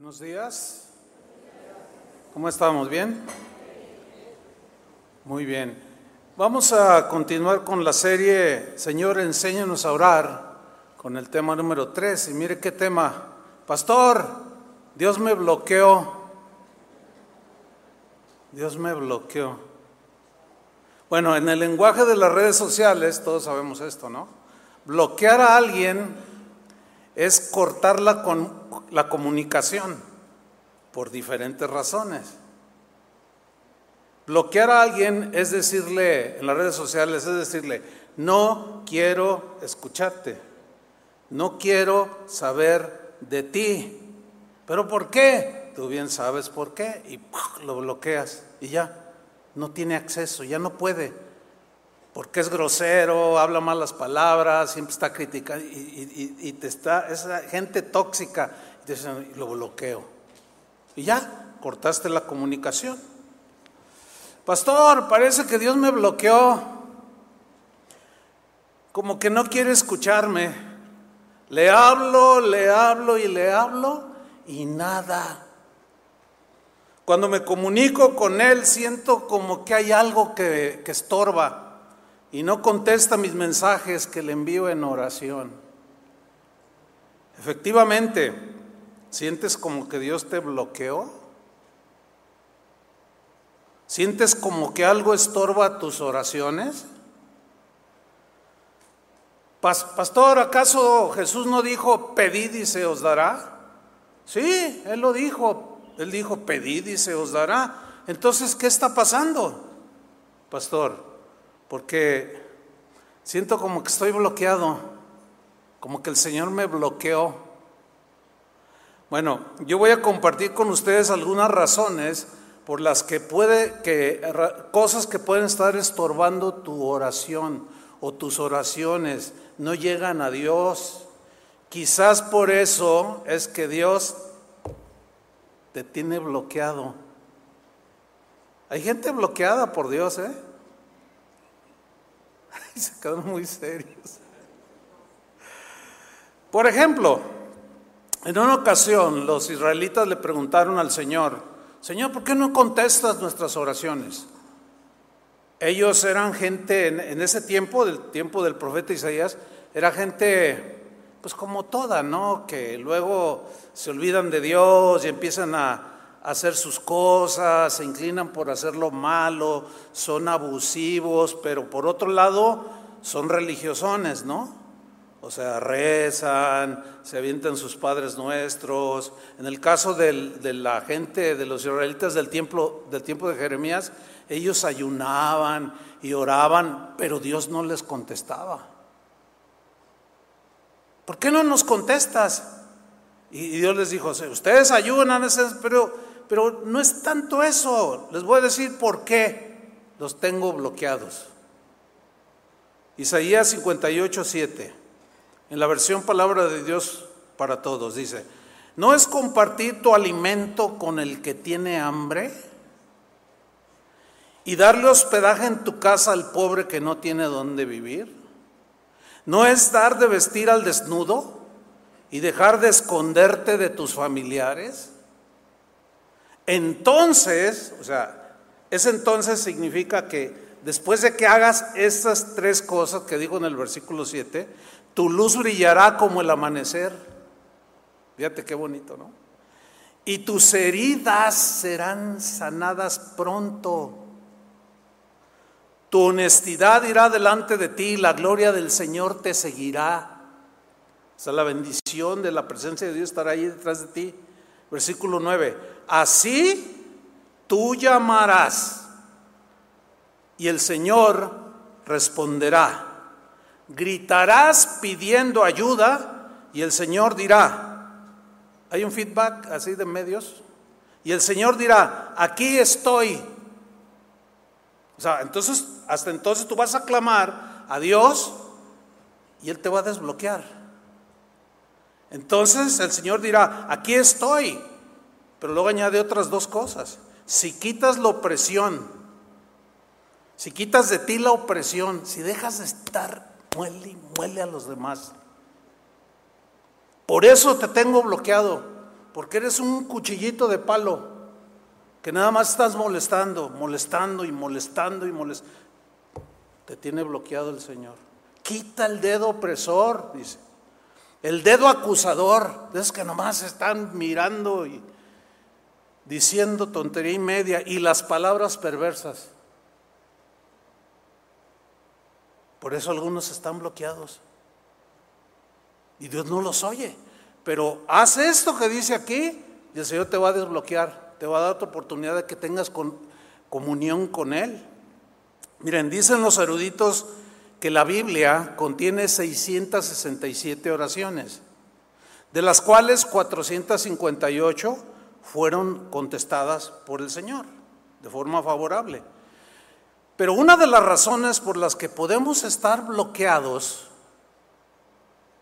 Buenos días. ¿Cómo estamos? ¿Bien? Muy bien. Vamos a continuar con la serie Señor, enséñanos a orar con el tema número 3. Y mire qué tema. Pastor, Dios me bloqueó. Dios me bloqueó. Bueno, en el lenguaje de las redes sociales, todos sabemos esto, ¿no? Bloquear a alguien es cortar la, con, la comunicación por diferentes razones. Bloquear a alguien es decirle, en las redes sociales, es decirle, no quiero escucharte, no quiero saber de ti. ¿Pero por qué? Tú bien sabes por qué y lo bloqueas y ya, no tiene acceso, ya no puede, porque es grosero, habla malas palabras, siempre está criticando y, te está, esa gente tóxica, y lo bloqueo. Y ya, cortaste la comunicación. Pastor, parece que Dios me bloqueó. Como que no quiere escucharme. Le hablo, le hablo y le hablo y nada. Cuando me comunico con Él siento como que hay algo que, que estorba y no contesta mis mensajes que le envío en oración. Efectivamente, ¿sientes como que Dios te bloqueó? ¿Sientes como que algo estorba tus oraciones? Pastor, ¿acaso Jesús no dijo pedid y se os dará? Sí, Él lo dijo. Él dijo pedid y se os dará. Entonces, ¿qué está pasando? Pastor, porque siento como que estoy bloqueado, como que el Señor me bloqueó. Bueno, yo voy a compartir con ustedes algunas razones por las que puede que cosas que pueden estar estorbando tu oración o tus oraciones no llegan a Dios. Quizás por eso es que Dios te tiene bloqueado. Hay gente bloqueada por Dios, ¿eh? Se quedan muy serios. Por ejemplo, en una ocasión los israelitas le preguntaron al Señor, Señor, ¿por qué no contestas nuestras oraciones? Ellos eran gente, en, ese tiempo, del tiempo del profeta Isaías, era gente, pues como toda, ¿no? Que luego se olvidan de Dios y empiezan a, hacer sus cosas, se inclinan por hacer lo malo, son abusivos, pero por otro lado son religiosones, ¿no? O sea, rezan, se avientan sus padres nuestros. En el caso de la gente, de los israelitas del tiempo, del tiempo de Jeremías, ellos ayunaban y oraban, pero Dios no les contestaba. ¿Por qué no nos contestas? Y Dios les dijo, ustedes ayunan, pero, pero no es tanto eso. Les voy a decir por qué los tengo bloqueados. Isaías 58, 7. En la versión Palabra de Dios para Todos dice, ¿no es compartir tu alimento con el que tiene hambre? ¿Y darle hospedaje en tu casa al pobre que no tiene dónde vivir? ¿No es dar de vestir al desnudo y dejar de esconderte de tus familiares? Entonces, o sea, ese entonces significa que después de que hagas estas tres cosas que dijo en el versículo 7, tu luz brillará como el amanecer. Fíjate qué bonito, ¿no? Y tus heridas serán sanadas pronto. Tu honestidad irá delante de ti, la gloria del Señor te seguirá. O sea, la bendición de la presencia de Dios estará ahí detrás de ti. Versículo 9. Así tú llamarás y el Señor responderá gritarás pidiendo ayuda y el Señor dirá, hay un feedback así de medios, y el Señor dirá, aquí estoy. O sea, entonces, hasta entonces tú vas a clamar a Dios y Él te va a desbloquear. Entonces el Señor dirá, aquí estoy. Pero luego añade otras dos cosas. Si quitas la opresión, si quitas de ti la opresión, si dejas de estar muele muele a los demás. Por eso te tengo bloqueado, porque eres un cuchillito de palo que nada más estás molestando, molestando y molestando y molestando. Te tiene bloqueado el Señor. Quita el dedo opresor, dice. El dedo acusador, es que nomás están mirando y diciendo tontería y media y las palabras perversas. Por eso algunos están bloqueados. Y Dios no los oye. Pero haz esto que dice aquí y el Señor te va a desbloquear, te va a dar otra oportunidad de que tengas comunión con Él. Miren, dicen los eruditos que la Biblia contiene 667 oraciones, de las cuales 458 fueron contestadas por el Señor de forma favorable. Pero una de las razones por las que podemos estar bloqueados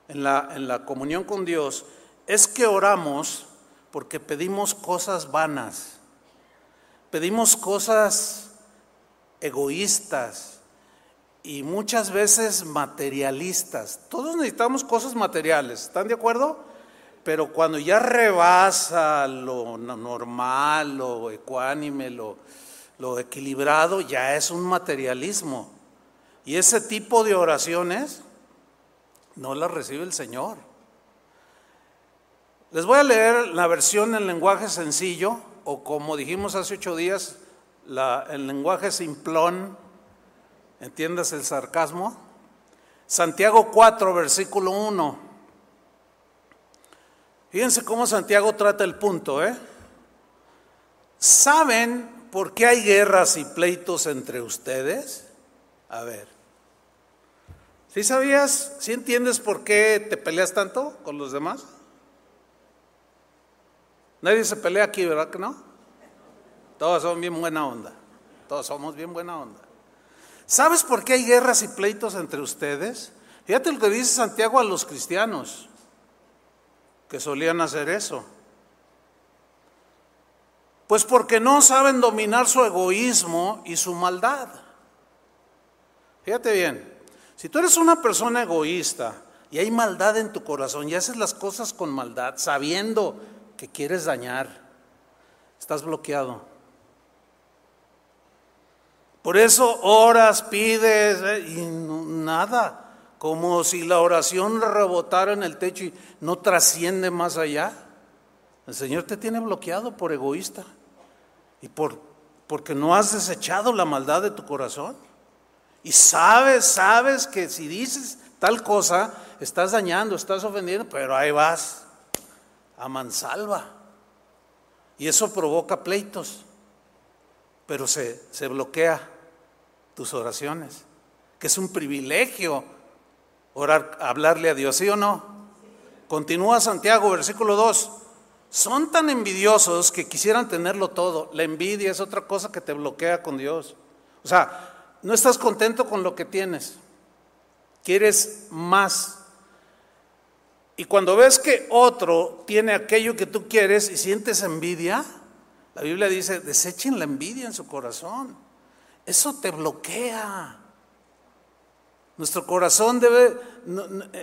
en la, en la comunión con Dios es que oramos porque pedimos cosas vanas, pedimos cosas egoístas y muchas veces materialistas. Todos necesitamos cosas materiales, ¿están de acuerdo? Pero cuando ya rebasa lo normal, lo ecuánime, lo, lo equilibrado, ya es un materialismo. Y ese tipo de oraciones no las recibe el Señor. Les voy a leer la versión en lenguaje sencillo, o como dijimos hace ocho días, la, el lenguaje simplón, entiendas el sarcasmo. Santiago 4, versículo 1. Fíjense cómo Santiago trata el punto, ¿eh? ¿Saben por qué hay guerras y pleitos entre ustedes? A ver. ¿Sí sabías? ¿Sí entiendes por qué te peleas tanto con los demás? Nadie se pelea aquí, ¿verdad que no? Todos son bien buena onda. Todos somos bien buena onda. ¿Sabes por qué hay guerras y pleitos entre ustedes? Fíjate lo que dice Santiago a los cristianos, que solían hacer eso. Pues porque no saben dominar su egoísmo y su maldad. Fíjate bien, si tú eres una persona egoísta y hay maldad en tu corazón y haces las cosas con maldad, sabiendo que quieres dañar, estás bloqueado. Por eso oras, pides eh, y nada, como si la oración rebotara en el techo y no trasciende más allá. El Señor te tiene bloqueado por egoísta y por porque no has desechado la maldad de tu corazón. Y sabes, sabes que si dices tal cosa, estás dañando, estás ofendiendo, pero ahí vas a mansalva. Y eso provoca pleitos, pero se, se bloquea tus oraciones, que es un privilegio orar, hablarle a Dios, ¿sí o no? Continúa Santiago, versículo 2. Son tan envidiosos que quisieran tenerlo todo. La envidia es otra cosa que te bloquea con Dios. O sea, no estás contento con lo que tienes, quieres más. Y cuando ves que otro tiene aquello que tú quieres y sientes envidia, la Biblia dice, desechen la envidia en su corazón. Eso te bloquea. Nuestro corazón debe,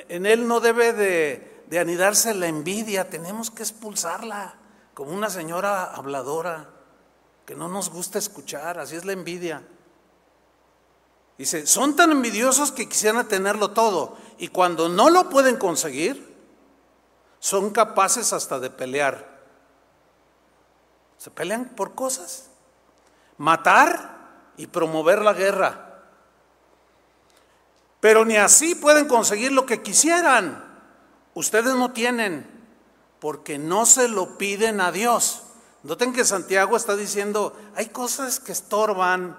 en él no debe de, de anidarse la envidia, tenemos que expulsarla como una señora habladora que no nos gusta escuchar, así es la envidia. Dice, son tan envidiosos que quisieran tenerlo todo y cuando no lo pueden conseguir, son capaces hasta de pelear. Se pelean por cosas. Matar y promover la guerra. Pero ni así pueden conseguir lo que quisieran. Ustedes no tienen porque no se lo piden a Dios. Noten que Santiago está diciendo, hay cosas que estorban,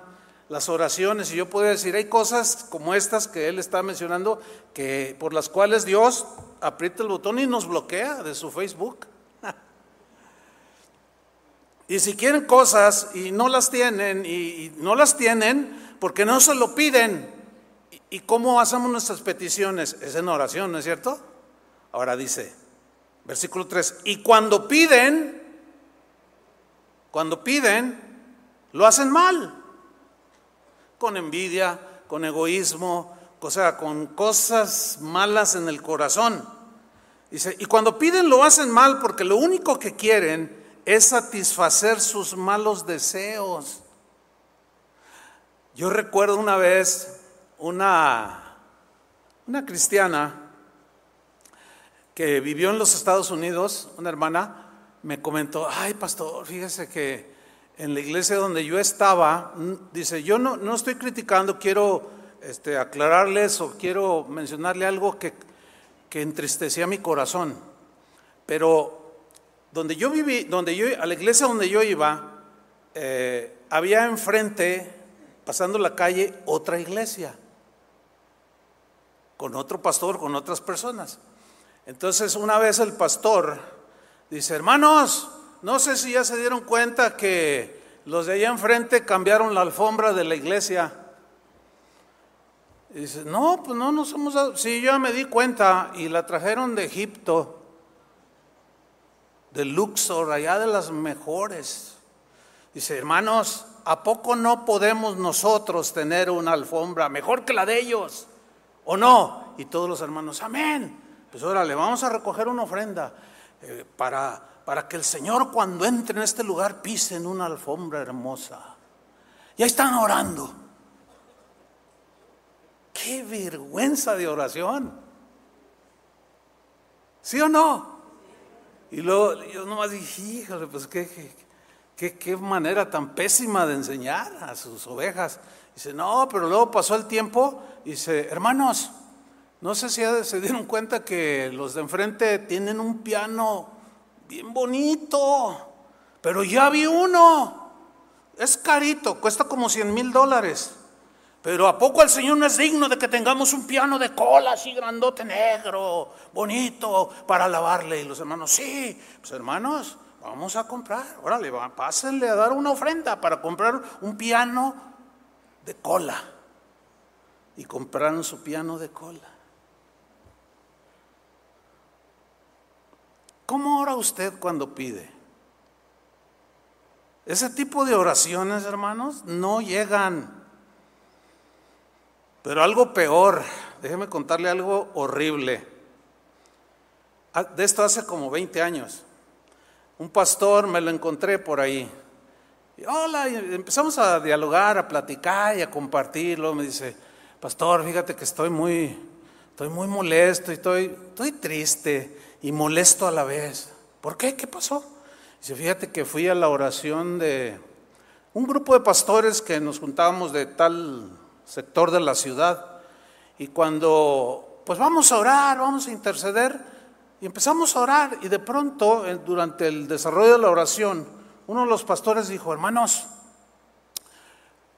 las oraciones y yo puedo decir, hay cosas como estas que él está mencionando que por las cuales Dios aprieta el botón y nos bloquea de su Facebook. y si quieren cosas y no las tienen y, no las tienen porque no se lo piden. ¿Y cómo hacemos nuestras peticiones? Es en oración, ¿no es cierto? Ahora dice, versículo 3, y cuando piden, cuando piden, lo hacen mal con envidia, con egoísmo, o sea, con cosas malas en el corazón. Dice, y cuando piden lo hacen mal porque lo único que quieren es satisfacer sus malos deseos. Yo recuerdo una vez una, una cristiana que vivió en los Estados Unidos, una hermana, me comentó, ay pastor, fíjese que en la iglesia donde yo estaba, dice, yo no, no estoy criticando, quiero este, aclararles o quiero mencionarle algo que, que entristecía mi corazón, pero donde yo viví, donde yo, a la iglesia donde yo iba, eh, había enfrente, pasando la calle, otra iglesia, con otro pastor, con otras personas. Entonces una vez el pastor dice, hermanos, no sé si ya se dieron cuenta que los de allá enfrente cambiaron la alfombra de la iglesia. Y dice, no, pues no nos hemos dado, sí, yo ya me di cuenta y la trajeron de Egipto, de Luxor, allá de las mejores. Dice, hermanos, ¿a poco no podemos nosotros tener una alfombra mejor que la de ellos? ¿O no? Y todos los hermanos, amén. Pues órale, vamos a recoger una ofrenda eh, para, para que el Señor cuando entre en este lugar pise en una alfombra hermosa. Ya están orando. Qué vergüenza de oración. ¿Sí o no? Y luego yo nomás dije, híjole, pues qué, qué, qué manera tan pésima de enseñar a sus ovejas. Dice, no, pero luego pasó el tiempo y dice, hermanos, no sé si se dieron cuenta que los de enfrente tienen un piano bien bonito, pero ya vi uno. Es carito, cuesta como 100 mil dólares. Pero ¿a poco el Señor no es digno de que tengamos un piano de cola así grandote negro, bonito, para lavarle? Y los hermanos, sí, pues hermanos, vamos a comprar. Órale, pásenle a dar una ofrenda para comprar un piano de cola. Y compraron su piano de cola. ¿Cómo ora usted cuando pide? Ese tipo de oraciones, hermanos, no llegan. Pero algo peor, déjeme contarle algo horrible. Ah, de esto hace como 20 años. Un pastor me lo encontré por ahí. Y, hola, empezamos a dialogar, a platicar y a compartirlo. Me dice, pastor, fíjate que estoy muy, estoy muy molesto y estoy, estoy triste y molesto a la vez. ¿Por qué? ¿Qué pasó? Dice, fíjate que fui a la oración de un grupo de pastores que nos juntábamos de tal sector de la ciudad y cuando, pues vamos a orar, vamos a interceder y empezamos a orar y de pronto, durante el desarrollo de la oración, uno de los pastores dijo, hermanos,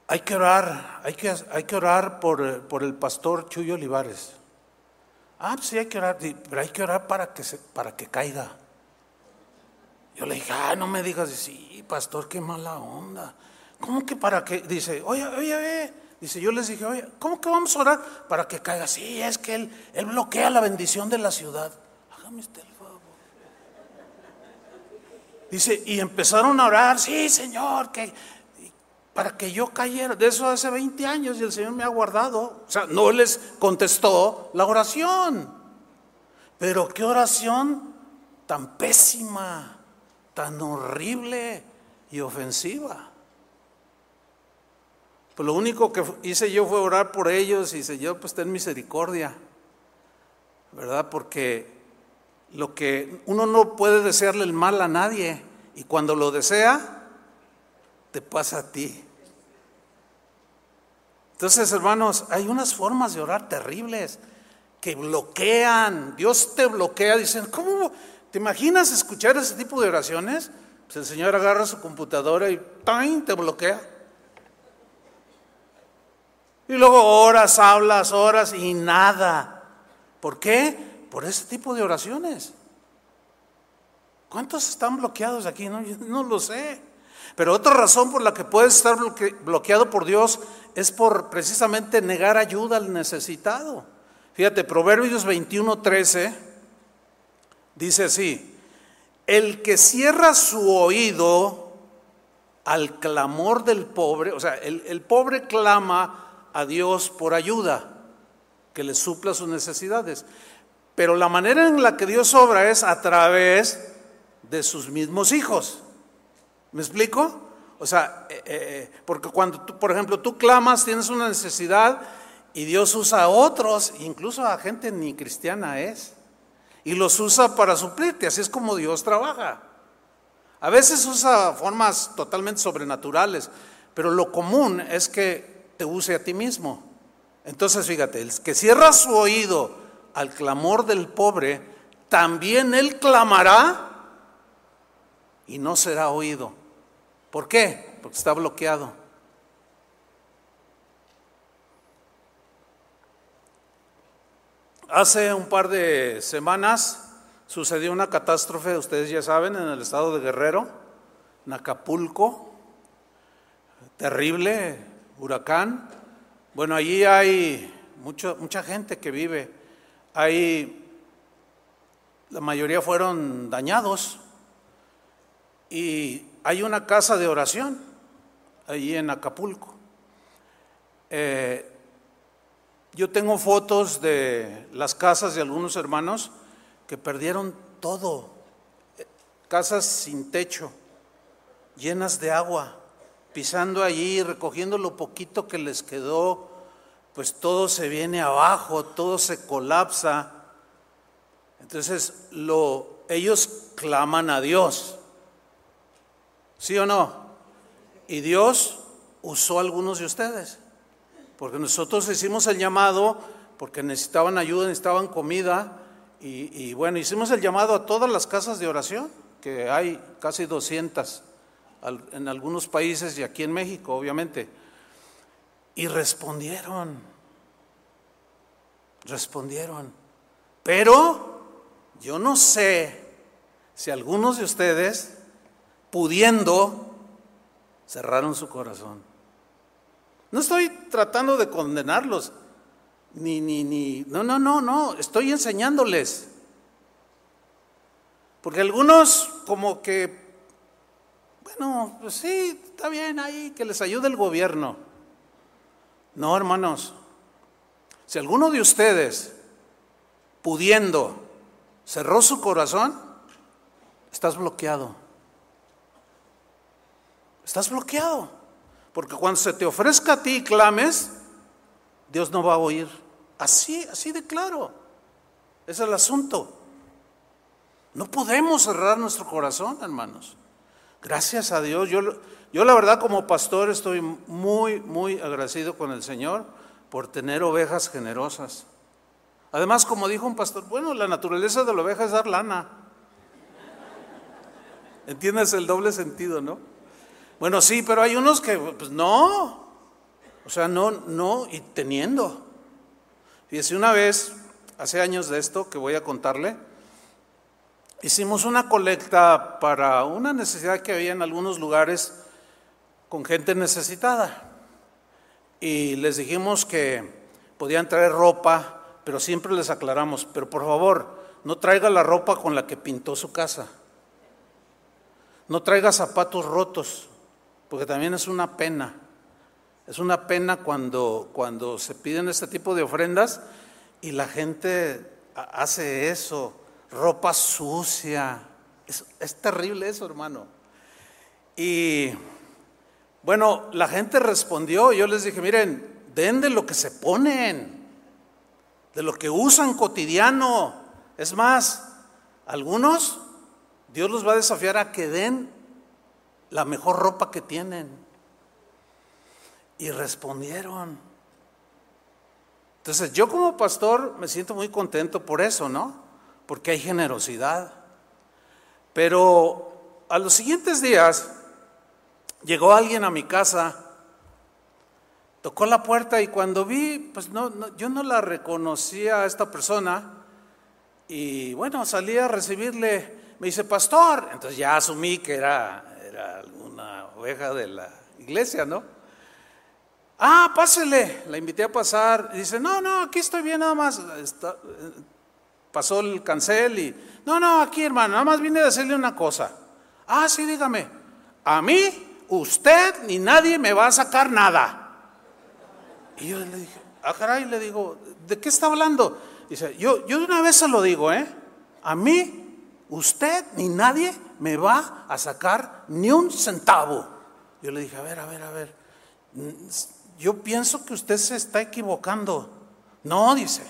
hay que orar, hay que, hay que orar por, por el pastor Chuyo Olivares. Ah, pues sí hay que orar, pero hay que orar para que, para que caiga. Yo le dije, ah, no me digas, sí, pastor, qué mala onda. ¿Cómo que para que? Dice, oye, oye, oye. Dice, yo les dije, oye, ¿cómo que vamos a orar para que caiga? Sí, es que él, él bloquea la bendición de la ciudad. Hágame usted el favor. Dice, y empezaron a orar, sí, Señor, que para que yo cayera. De eso hace 20 años y el Señor me ha guardado. O sea, no les contestó la oración. Pero qué oración tan pésima, tan horrible y ofensiva. Pues lo único que hice yo fue orar por ellos y Señor, pues ten misericordia. ¿Verdad? Porque lo que uno no puede desearle el mal a nadie y cuando lo desea, te pasa a ti. Entonces, hermanos, hay unas formas de orar terribles que bloquean. Dios te bloquea. Dicen, ¿cómo? ¿Te imaginas escuchar ese tipo de oraciones? Pues el Señor agarra su computadora y ¡time! te bloquea. Y luego horas, hablas, horas y nada. ¿Por qué? Por ese tipo de oraciones. ¿Cuántos están bloqueados aquí? No, no lo sé. Pero otra razón por la que puedes estar bloqueado por Dios es por precisamente negar ayuda al necesitado. Fíjate, Proverbios 21, 13 dice así, el que cierra su oído al clamor del pobre, o sea, el, el pobre clama a Dios por ayuda, que le supla sus necesidades, Pero la manera en la que Dios obra es a través de sus mismos hijos. ¿Me explico? O sea, eh, eh, porque cuando tú, por ejemplo, tú clamas, tienes una necesidad y Dios usa a otros, incluso a gente ni cristiana es, y los usa para suplirte, así es como Dios trabaja. A veces usa formas totalmente sobrenaturales, pero lo común es que te use a ti mismo. Entonces, fíjate, el que cierra su oído al clamor del pobre, también él clamará y no será oído. ¿Por qué? Porque está bloqueado. Hace un par de semanas sucedió una catástrofe, ustedes ya saben, en el estado de Guerrero, en Acapulco, terrible, huracán. Bueno, allí hay mucho, mucha gente que vive. Hay, la mayoría fueron dañados. Y hay una casa de oración allí en Acapulco. Eh, yo tengo fotos de las casas de algunos hermanos que perdieron todo, casas sin techo, llenas de agua, pisando allí, recogiendo lo poquito que les quedó, pues todo se viene abajo, todo se colapsa. Entonces lo, ellos claman a Dios, ¿sí o no? Y Dios usó a algunos de ustedes. Porque nosotros hicimos el llamado porque necesitaban ayuda, necesitaban comida. Y, bueno, hicimos el llamado a todas las casas de oración, que hay casi 200 en algunos países y aquí en México, obviamente. Y respondieron, respondieron. Pero yo no sé si algunos de ustedes, pudiendo, cerraron su corazón. No estoy tratando de condenarlos, ni, ni, ni, no, no, no, no, estoy enseñándoles. Porque algunos como que, bueno, pues sí, está bien ahí, que les ayude el gobierno. No, hermanos, si alguno de ustedes, pudiendo, cerró su corazón, estás bloqueado. Estás bloqueado. Porque cuando se te ofrezca a ti y clames, Dios no va a oír. Así, así de claro. Es el asunto. No podemos cerrar nuestro corazón, hermanos. Gracias a Dios. Yo, yo la verdad como pastor estoy muy, muy agradecido con el Señor por tener ovejas generosas. Además, como dijo un pastor, bueno, la naturaleza de la oveja es dar lana. ¿Entiendes el doble sentido, no? Bueno, sí, pero hay unos que, pues no. O sea, no, no, y teniendo. Fíjese, una vez, hace años de esto que voy a contarle, hicimos una colecta para una necesidad que había en algunos lugares con gente necesitada. Y les dijimos que podían traer ropa, pero siempre les aclaramos, pero por favor, no traiga la ropa con la que pintó su casa. No traiga zapatos rotos porque también es una pena. Es una pena cuando, cuando se piden este tipo de ofrendas y la gente hace eso, ropa sucia. Es, es terrible eso, hermano. Y bueno, la gente respondió, yo les dije, miren, den de lo que se ponen, de lo que usan cotidiano. Es más, algunos Dios los va a desafiar a que den la mejor ropa que tienen. Y respondieron. Entonces yo como pastor me siento muy contento por eso, ¿no? Porque hay generosidad. Pero a los siguientes días llegó alguien a mi casa, tocó la puerta y cuando vi, pues no, yo no la reconocía a esta persona y bueno, salí a recibirle, me dice, pastor, entonces ya asumí que era alguna oveja de la iglesia, ¿no? Ah, pásele, la invité a pasar. Dice, no, no, aquí estoy bien nada más. pasó el cancel y, no, no, aquí hermano, nada más vine a decirle una cosa. Ah, sí, dígame, a mí, usted ni nadie me va a sacar nada. Y yo le dije, ah, caray, le digo, ¿de qué está hablando? Dice, yo, yo de una vez se lo digo, ¿eh? A mí, usted ni nadie me va a sacar ni un centavo. Yo le dije, a ver, a ver, a ver. Yo pienso que usted se está equivocando. No, dice.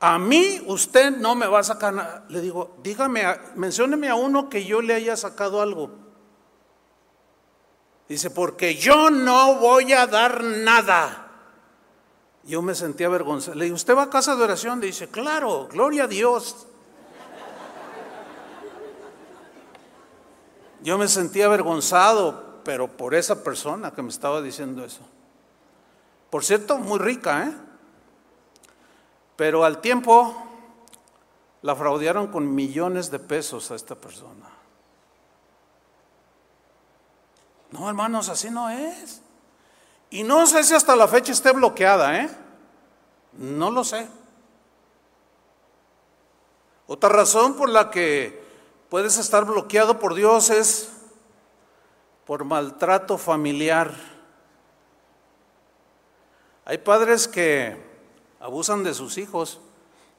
A mí usted no me va a sacar nada. Le digo, dígame, mencióneme a uno que yo le haya sacado algo. Dice, porque yo no voy a dar nada. Yo me sentía avergonzado. Le digo, ¿usted va a casa de oración? dice, claro, gloria a Dios. Yo me sentía avergonzado, pero por esa persona que me estaba diciendo eso. Por cierto, muy rica, ¿eh? Pero al tiempo la fraudearon con millones de pesos a esta persona. No, hermanos, así no es. Y no sé si hasta la fecha esté bloqueada, ¿eh? No lo sé. Otra razón por la que puedes estar bloqueado por Dios es por maltrato familiar. Hay padres que abusan de sus hijos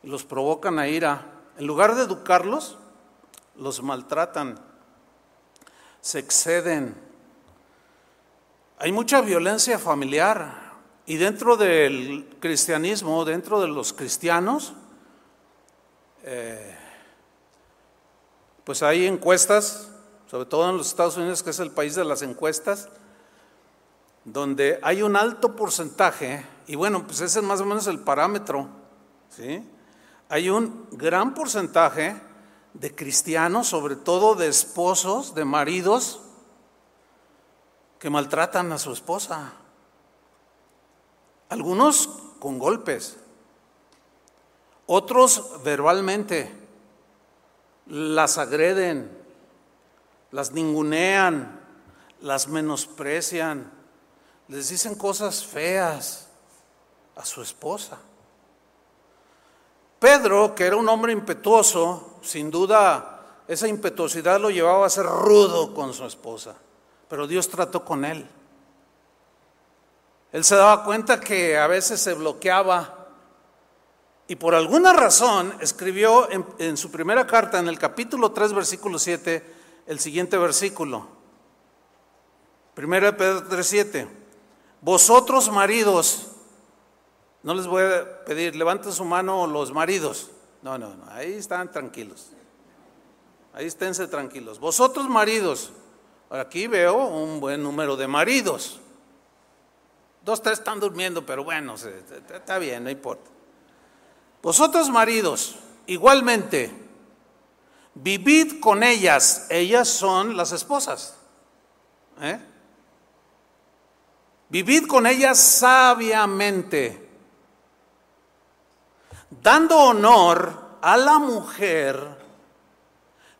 y los provocan a ira. En lugar de educarlos, los maltratan, se exceden hay mucha violencia familiar y dentro del cristianismo, dentro de los cristianos, eh, pues hay encuestas, sobre todo en los Estados Unidos, que es el país de las encuestas, donde hay un alto porcentaje, y bueno, pues ese es más o menos el parámetro, ¿sí? Hay un gran porcentaje de cristianos, sobre todo de esposos, de maridos, que maltratan a su esposa. Algunos con golpes, otros verbalmente, las agreden, las ningunean, las menosprecian, les dicen cosas feas a su esposa. Pedro, que era un hombre impetuoso, sin duda esa impetuosidad lo llevaba a ser rudo con su esposa pero Dios trató con él. Él se daba cuenta que a veces se bloqueaba y por alguna razón escribió en, su primera carta, en el capítulo 3, versículo 7, el siguiente versículo. Primero de Pedro 3, 7. Vosotros maridos, no les voy a pedir, levanten su mano los maridos. No, no, no, ahí están tranquilos. Ahí esténse tranquilos. Vosotros maridos, Aquí veo un buen número de maridos. Dos, tres están durmiendo, pero bueno, está bien, no importa. Vosotros maridos, igualmente, vivid con ellas. Ellas son las esposas. ¿eh? Vivid con ellas sabiamente, dando honor a la mujer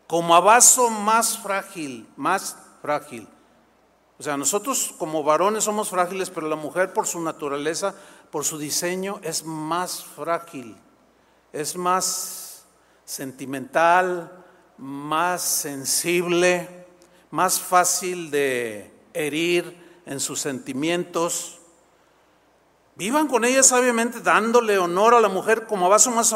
como a vaso más frágil, más frágil. O sea, nosotros como varones somos frágiles, pero la mujer por su naturaleza, por su diseño, es más frágil, es más sentimental, más sensible, más fácil de herir en sus sentimientos. Vivan con ella sabiamente, dándole honor a la mujer como vaso más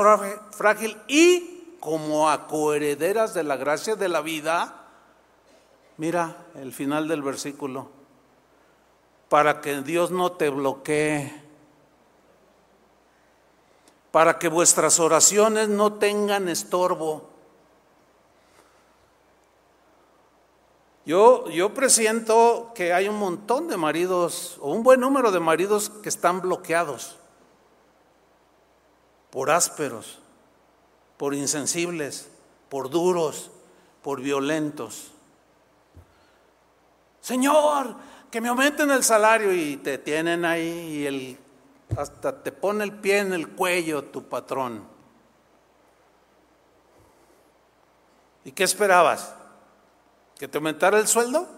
frágil y como a coherederas de la gracia de la vida Mira el final del versículo. Para que Dios no te bloquee. Para que vuestras oraciones no tengan estorbo. Yo, yo presiento que hay un montón de maridos, o un buen número de maridos que están bloqueados por ásperos, por insensibles, por duros, por violentos. Señor, que me aumenten el salario y te tienen ahí y el, hasta te pone el pie en el cuello tu patrón. ¿Y qué esperabas? ¿Que te aumentara el sueldo?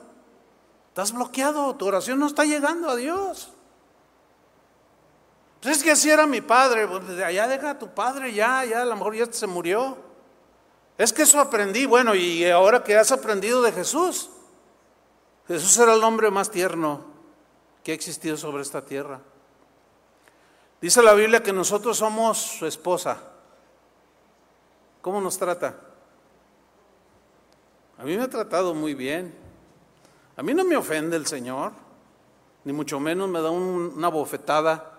Estás bloqueado, tu oración no está llegando a Dios. Pues es que así era mi padre, pues, allá deja a tu padre, ya, ya, a lo mejor ya se murió. Es que eso aprendí, bueno, y ahora que has aprendido de Jesús, Jesús era el hombre más tierno que ha existido sobre esta tierra. Dice la Biblia que nosotros somos su esposa. ¿Cómo nos trata? A mí me ha tratado muy bien. A mí no me ofende el Señor, ni mucho menos me da una bofetada.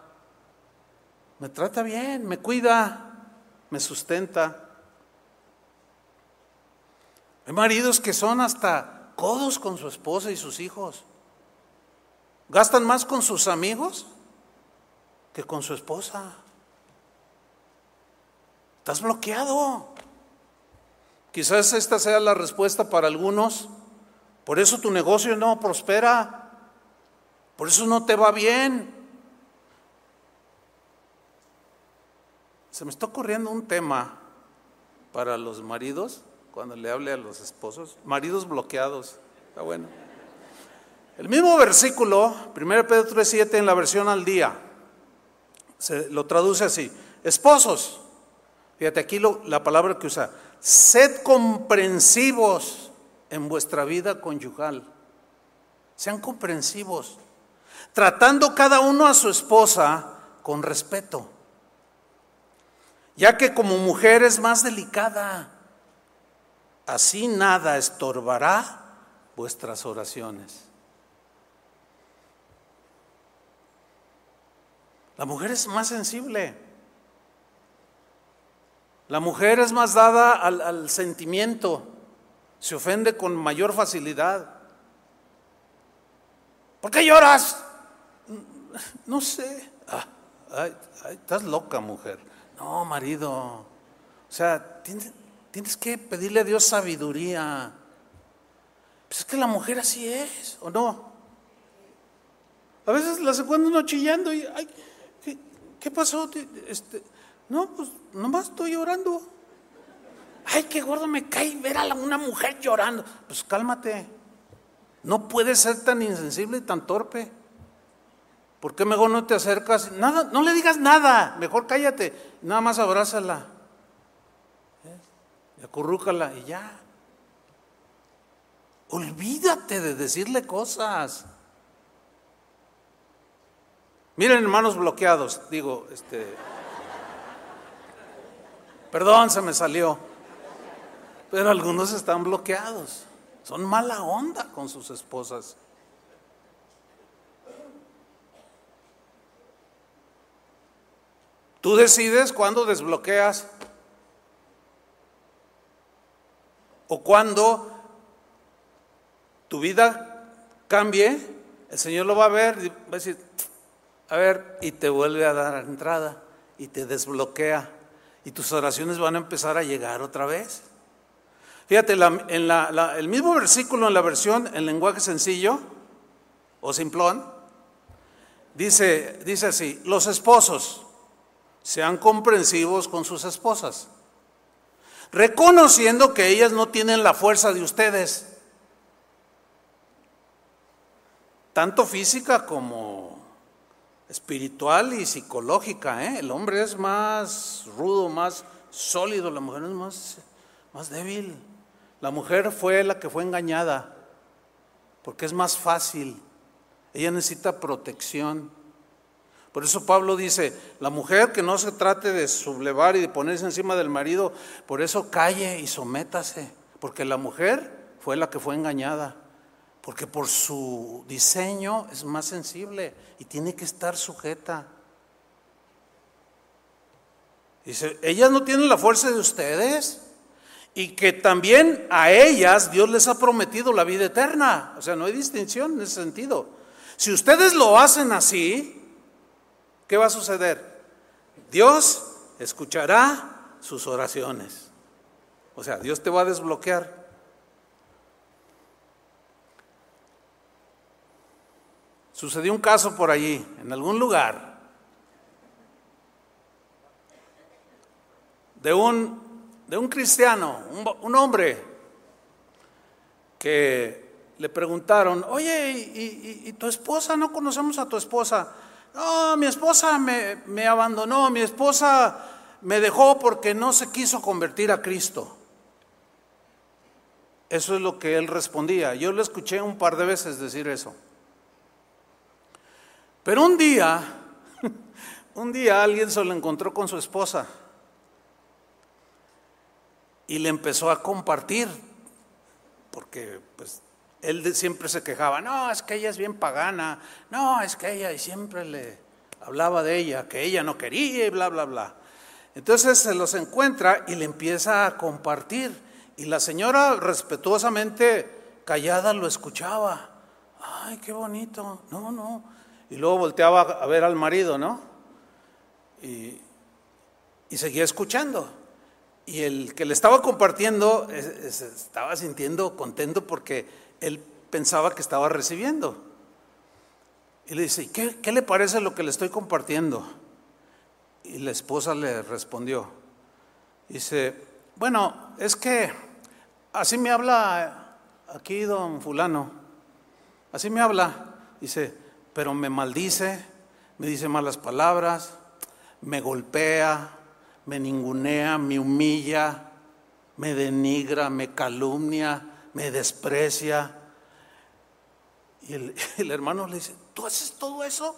Me trata bien, me cuida, me sustenta. Hay maridos que son hasta codos con su esposa y sus hijos. Gastan más con sus amigos que con su esposa. Estás bloqueado. Quizás esta sea la respuesta para algunos. Por eso tu negocio no prospera. Por eso no te va bien. Se me está ocurriendo un tema para los maridos cuando le hable a los esposos. Maridos bloqueados. Está bueno. El mismo versículo, 1 Pedro 3.7 en la versión al día, se lo traduce así. Esposos, fíjate aquí la palabra que usa, sed comprensivos en vuestra vida conyugal. Sean comprensivos, tratando cada uno a su esposa con respeto, ya que como mujer es más delicada, así nada estorbará vuestras oraciones. La mujer es más sensible. La mujer es más dada al, sentimiento. Se ofende con mayor facilidad. ¿Por qué lloras? No sé. Ah, estás loca, mujer. No, marido. O sea, tienes, que pedirle a Dios sabiduría. Pues es que la mujer así es, ¿o no? A veces la se encuentra uno chillando y, ¿Qué pasó? Este, no, pues nomás estoy llorando. Ay, qué gordo me cae ver a una mujer llorando. Pues cálmate. No puedes ser tan insensible y tan torpe. ¿Por qué mejor no te acercas? Nada, no le digas nada. Mejor cállate. Nada más abrázala. ¿Eh? Y acurrúcala y ya. Olvídate de decirle cosas. Miren, hermanos bloqueados, digo, este. Perdón, se me salió. Pero algunos están bloqueados. Son mala onda con sus esposas. Tú decides cuándo desbloqueas o cuando tu vida cambie, el Señor lo va a ver y va a decir, a ver, y te vuelve a dar entrada y te desbloquea y tus oraciones van a empezar a llegar otra vez. Fíjate, en el mismo versículo en la versión en lenguaje sencillo o simplón, dice, dice así, los esposos sean comprensivos con sus esposas, reconociendo que ellas no tienen la fuerza de ustedes, tanto física como espiritual y psicológica. ¿eh? El hombre es más rudo, más sólido, la mujer es más, más débil. La mujer fue la que fue engañada, porque es más fácil. Ella necesita protección. Por eso Pablo dice, la mujer que no se trate de sublevar y de ponerse encima del marido, por eso calle y sométase, porque la mujer fue la que fue engañada porque por su diseño es más sensible y tiene que estar sujeta. Dice, ellas no tienen la fuerza de ustedes y que también a ellas Dios les ha prometido la vida eterna. O sea, no hay distinción en ese sentido. Si ustedes lo hacen así, ¿qué va a suceder? Dios escuchará sus oraciones. O sea, Dios te va a desbloquear. Sucedió un caso por allí, en algún lugar, de un, de un cristiano, un, hombre, que le preguntaron, oye, ¿y, tu esposa? No conocemos a tu esposa. No, mi esposa me, me abandonó, mi esposa me dejó porque no se quiso convertir a Cristo. Eso es lo que él respondía. Yo le escuché un par de veces decir eso. Pero un día, Un día alguien se lo encontró con su esposa y le empezó a compartir, porque pues él siempre se quejaba, no, es que ella es bien pagana, no, es que ella, y siempre le hablaba de ella, que ella no quería y bla, bla, bla. Entonces se los encuentra y le empieza a compartir. Y la señora respetuosamente callada lo escuchaba. Ay, qué bonito. No, no. Y luego volteaba a ver al marido, ¿no? Y, seguía escuchando. Y el que le estaba compartiendo estaba sintiendo contento porque él pensaba que estaba recibiendo. Y le dice, ¿qué, ¿qué le parece lo que le estoy compartiendo? Y la esposa le respondió, dice, bueno, es que así me habla aquí don fulano, así me habla, dice, pero me maldice, me dice malas palabras, me golpea, me ningunea, me humilla, me denigra, me calumnia, me desprecia. Y el, hermano le dice, ¿tú haces todo eso?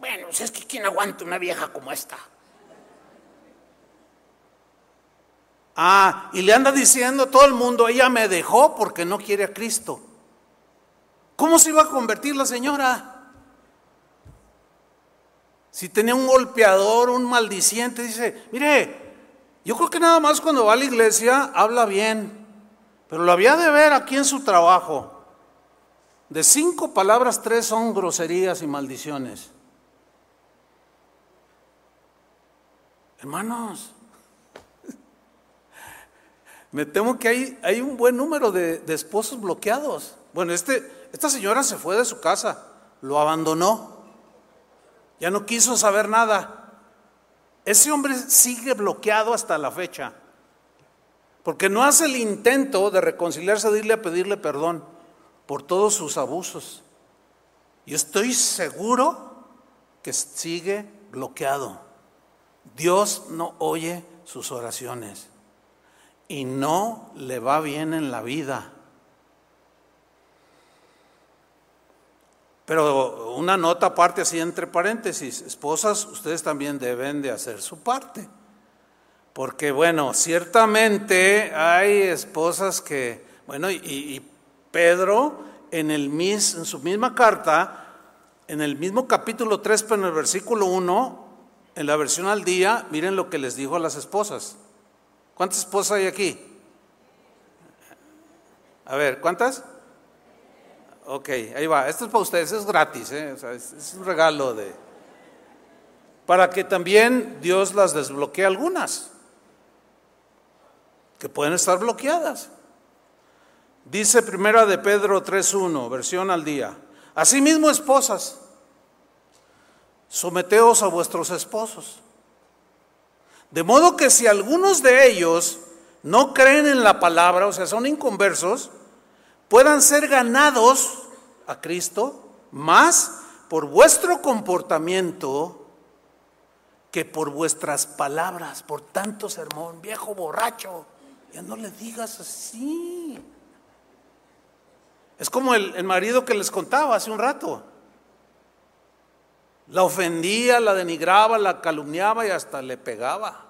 Bueno, si es que ¿quién aguanta una vieja como esta? Ah, y le anda diciendo a todo el mundo, ella me dejó porque no quiere a Cristo. ¿Cómo se iba a convertir la señora? Si tenía un golpeador, un maldiciente, dice, mire, yo creo que nada más cuando va a la iglesia habla bien, pero lo había de ver aquí en su trabajo. De cinco palabras, tres son groserías y maldiciones. Hermanos, me temo que hay, hay un buen número de, de, esposos bloqueados. Bueno, este, esta señora se fue de su casa, lo abandonó, ya no quiso saber nada. Ese hombre sigue bloqueado hasta la fecha, porque no hace el intento de reconciliarse, de irle a pedirle perdón por todos sus abusos. Y estoy seguro que sigue bloqueado. Dios no oye sus oraciones y no le va bien en la vida. Pero una nota aparte así entre paréntesis, esposas, ustedes también deben de hacer su parte. Porque bueno, ciertamente hay esposas que, bueno, y, Pedro en, el mis, en su misma carta, en el mismo capítulo 3, pero en el versículo 1, en la versión al día, miren lo que les dijo a las esposas. ¿Cuántas esposas hay aquí? A ver, ¿cuántas? Ok, ahí va. Esto es para ustedes, es gratis, ¿eh? es, un regalo de... Para que también Dios las desbloquee algunas, que pueden estar bloqueadas. Dice primera de Pedro 3.1, versión al día. Asimismo, esposas, someteos a vuestros esposos. De modo que si algunos de ellos no creen en la palabra, o sea, son inconversos, puedan ser ganados a Cristo más por vuestro comportamiento que por vuestras palabras, por tanto sermón, viejo borracho. Ya no le digas así. Es como el, marido que les contaba hace un rato. La ofendía, la denigraba, la calumniaba y hasta le pegaba.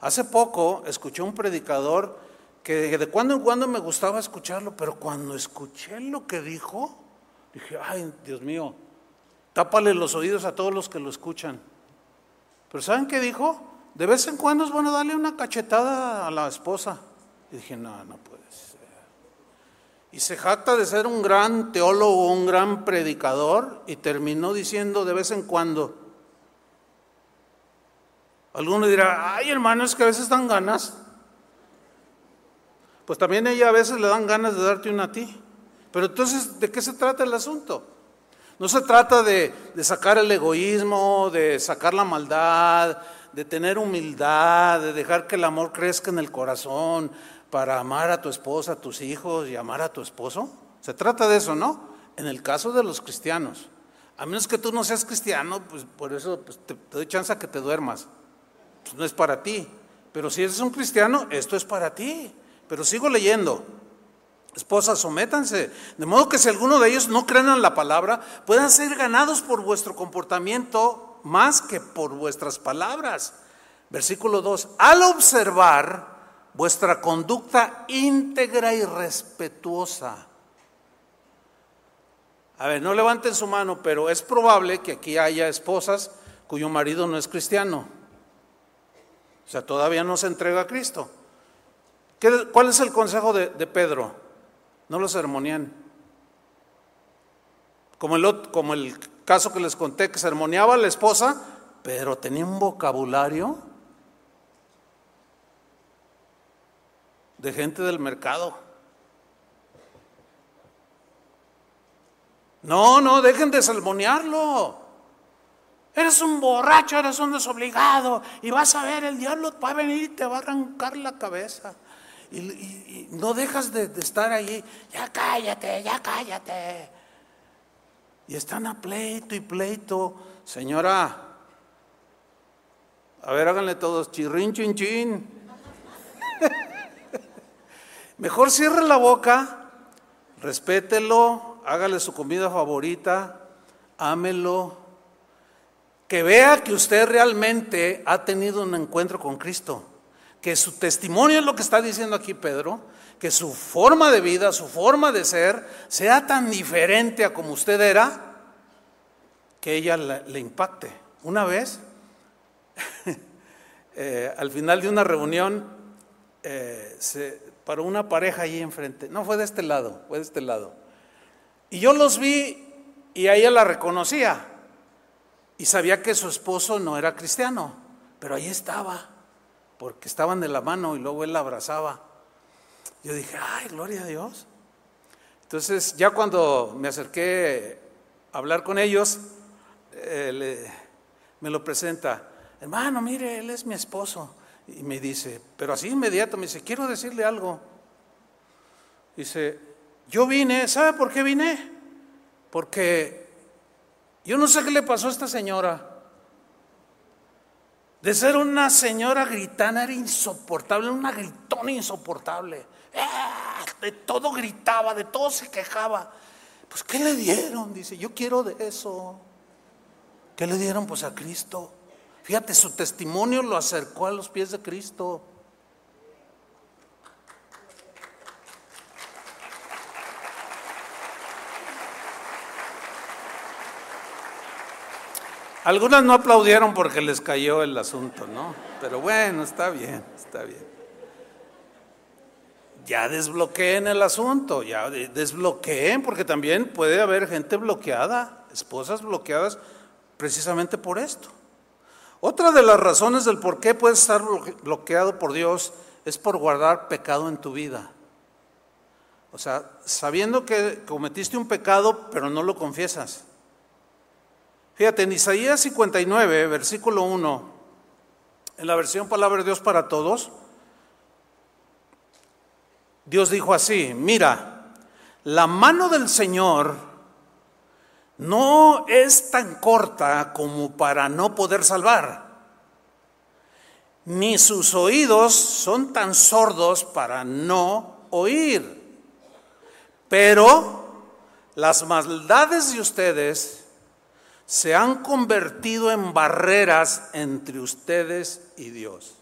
Hace poco escuché un predicador que de cuando en cuando me gustaba escucharlo, pero cuando escuché lo que dijo, dije, ay, Dios mío, tápale los oídos a todos los que lo escuchan. Pero ¿saben qué dijo? De vez en cuando es bueno darle una cachetada a la esposa. Y dije, no, no puede y se jacta de ser un gran teólogo, un gran predicador, y terminó diciendo de vez en cuando. Alguno dirá, ay hermano, es que a veces dan ganas. Pues también ella a veces le dan ganas de darte una a ti. Pero entonces, ¿de qué se trata el asunto? No se trata de, sacar el egoísmo, de sacar la maldad, de tener humildad, de dejar que el amor crezca en el corazón, para amar a tu esposa, a tus hijos y amar a tu esposo? Se trata de eso, ¿no? En el caso de los cristianos. A menos que tú no seas cristiano, pues por eso pues, te, doy chance a que te duermas. Pues, no es para ti. Pero si eres un cristiano, esto es para ti. Pero sigo leyendo. Esposas, sométanse. De modo que si alguno de ellos no creen en la palabra, puedan ser ganados por vuestro comportamiento más que por vuestras palabras. Versículo 2, al observar vuestra conducta íntegra y respetuosa. A ver, no levanten su mano, pero es probable que aquí haya esposas cuyo marido no es cristiano. O sea, todavía no se entrega a Cristo. ¿Cuál es el consejo de, Pedro? No lo sermonían. Como el, como el caso que les conté, que sermoneaba la esposa, pero tenía un vocabulario de gente del mercado. No, no, dejen de sermonearlo. Eres un borracho, eres un desobligado y vas a ver, el diablo va a venir y te va a arrancar la cabeza. Y, no dejas de, estar allí, ya cállate, ya cállate. Y están a pleito y pleito. Señora, a ver, háganle todos chirrin, chin, chin. Mejor cierre la boca, respételo, hágale su comida favorita, ámelo. Que vea que usted realmente ha tenido un encuentro con Cristo. Que su testimonio es lo que está diciendo aquí Pedro que su forma de vida, su forma de ser, sea tan diferente a como usted era, que ella le, impacte. Una vez, eh, al final de una reunión, eh, se paró una pareja allí enfrente. No fue de este lado, fue de este lado. Y yo los vi y ella la reconocía. Y sabía que su esposo no era cristiano, pero ahí estaba, porque estaban de la mano y luego él la abrazaba. Yo dije, ay, gloria a Dios. Entonces, ya cuando me acerqué a hablar con ellos, eh, me lo presenta, hermano, mire, él es mi esposo. Y me dice, pero así inmediato, me dice, quiero decirle algo. Dice, yo vine, ¿sabe por qué vine? Porque yo no sé qué le pasó a esta señora. De ser una señora gritana era insoportable, una gritona insoportable. ¡Ah! De todo gritaba, de todo se quejaba. Pues, ¿qué le dieron? Dice, yo quiero de eso. ¿Qué le dieron? Pues a Cristo. Fíjate, su testimonio lo acercó a los pies de Cristo. Algunas no aplaudieron porque les cayó el asunto, ¿no? Pero bueno, está bien, está bien ya desbloqueen el asunto, ya desbloqueen, porque también puede haber gente bloqueada, esposas bloqueadas, precisamente por esto. Otra de las razones del por qué puedes estar bloqueado por Dios es por guardar pecado en tu vida. O sea, sabiendo que cometiste un pecado, pero no lo confiesas. Fíjate, en Isaías 59, versículo 1, en la versión Palabra de Dios para Todos, Dios dijo así, mira, la mano del Señor no es tan corta como para no poder salvar, ni sus oídos son tan sordos para no oír. Pero las maldades de ustedes se han convertido en barreras entre ustedes y Dios.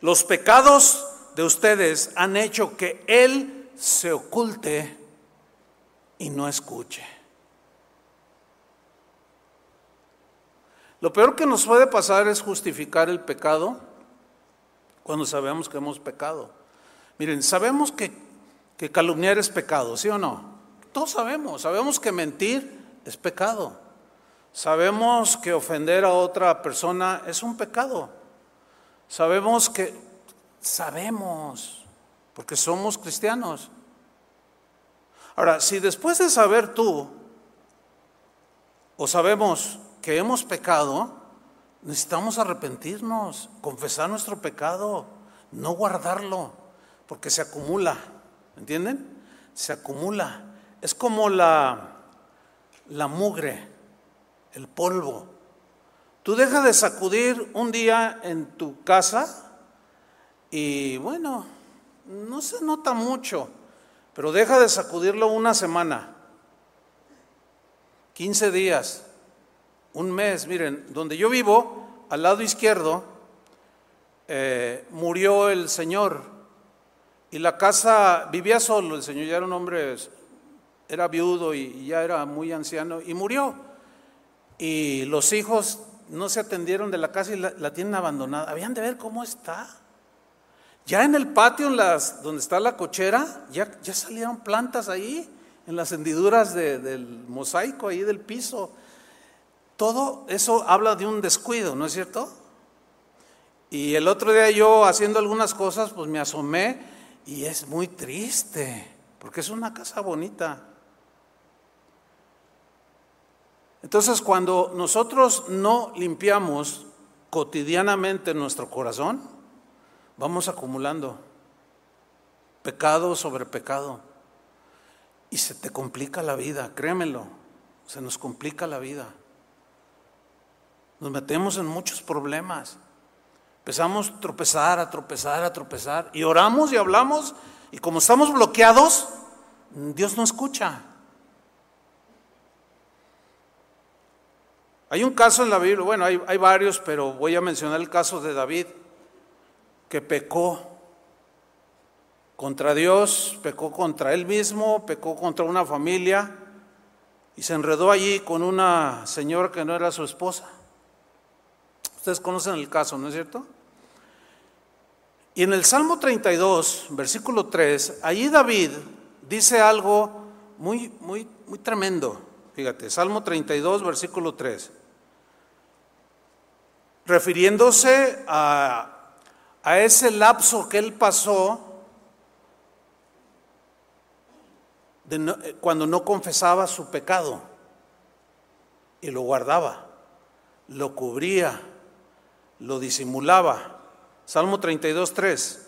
Los pecados de ustedes han hecho que Él se oculte y no escuche. Lo peor que nos puede pasar es justificar el pecado cuando sabemos que hemos pecado. Miren, sabemos que, que calumniar es pecado, ¿sí o no? Todos sabemos, sabemos que mentir es pecado. Sabemos que ofender a otra persona es un pecado. Sabemos que, sabemos, porque somos cristianos. Ahora, si después de saber tú, o sabemos que hemos pecado, necesitamos arrepentirnos, confesar nuestro pecado, no guardarlo, porque se acumula, ¿entienden? Se acumula. Es como la, la mugre, el polvo. Tú dejas de sacudir un día en tu casa y bueno, no se nota mucho, pero deja de sacudirlo una semana, 15 días, un mes. Miren, donde yo vivo, al lado izquierdo, eh, murió el señor y la casa vivía solo, el señor ya era un hombre, era viudo y ya era muy anciano y murió. Y los hijos no se atendieron de la casa y la, tienen abandonada. Habían de ver cómo está. Ya en el patio, donde está la cochera, ya, ya salieron plantas ahí, en las hendiduras del mosaico ahí del piso. Todo eso habla de un descuido, ¿no es cierto? Y el otro día yo haciendo algunas cosas, pues me asomé y es muy triste, porque es una casa bonita. Entonces, cuando nosotros no limpiamos cotidianamente nuestro corazón, vamos acumulando pecado sobre pecado. Y se te complica la vida, créemelo, se nos complica la vida. Nos metemos en muchos problemas. Empezamos a tropezar, a tropezar, a tropezar. Y oramos y hablamos. Y como estamos bloqueados, Dios no escucha. Hay un caso en la Biblia, bueno, hay, varios, pero voy a mencionar el caso de David, que pecó contra Dios, pecó contra él mismo, pecó contra una familia y se enredó allí con una señora que no era su esposa. Ustedes conocen el caso, ¿no es cierto? Y en el Salmo 32, versículo 3, allí David dice algo muy, muy, muy tremendo. Fíjate, Salmo 32, versículo 3 refiriéndose a, ese lapso que él pasó cuando no confesaba su pecado y lo guardaba, lo cubría, lo disimulaba. Salmo 32, 3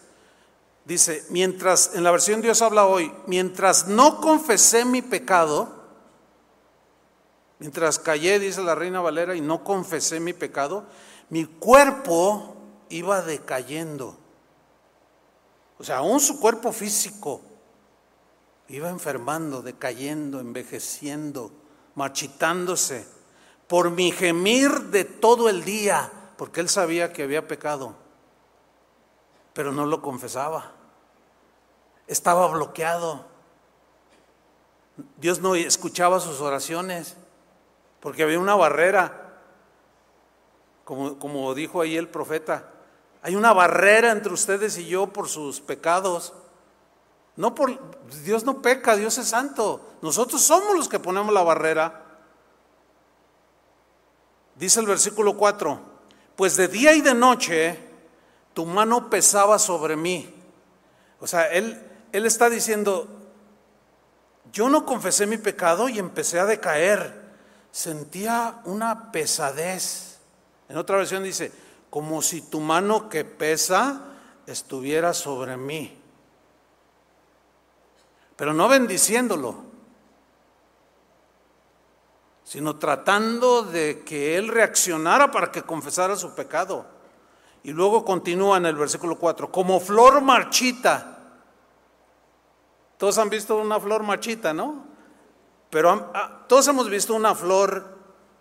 dice, mientras, en la versión Dios habla hoy, mientras no confesé mi pecado, mientras callé, dice la reina Valera, y no confesé mi pecado, mi cuerpo iba decayendo. O sea, aún su cuerpo físico iba enfermando, decayendo, envejeciendo, marchitándose, por mi gemir de todo el día, porque él sabía que había pecado, pero no lo confesaba. Estaba bloqueado. Dios no escuchaba sus oraciones, porque había una barrera como, dijo ahí el profeta, hay una barrera entre ustedes y yo por sus pecados. No por Dios no peca, Dios es santo. Nosotros somos los que ponemos la barrera. Dice el versículo 4, pues de día y de noche tu mano pesaba sobre mí. O sea, él, él está diciendo, yo no confesé mi pecado y empecé a decaer. Sentía una pesadez. En otra versión dice, como si tu mano que pesa estuviera sobre mí. Pero no bendiciéndolo, sino tratando de que él reaccionara para que confesara su pecado. Y luego continúa en el versículo 4, como flor marchita. Todos han visto una flor marchita, ¿no? Pero ah, todos hemos visto una flor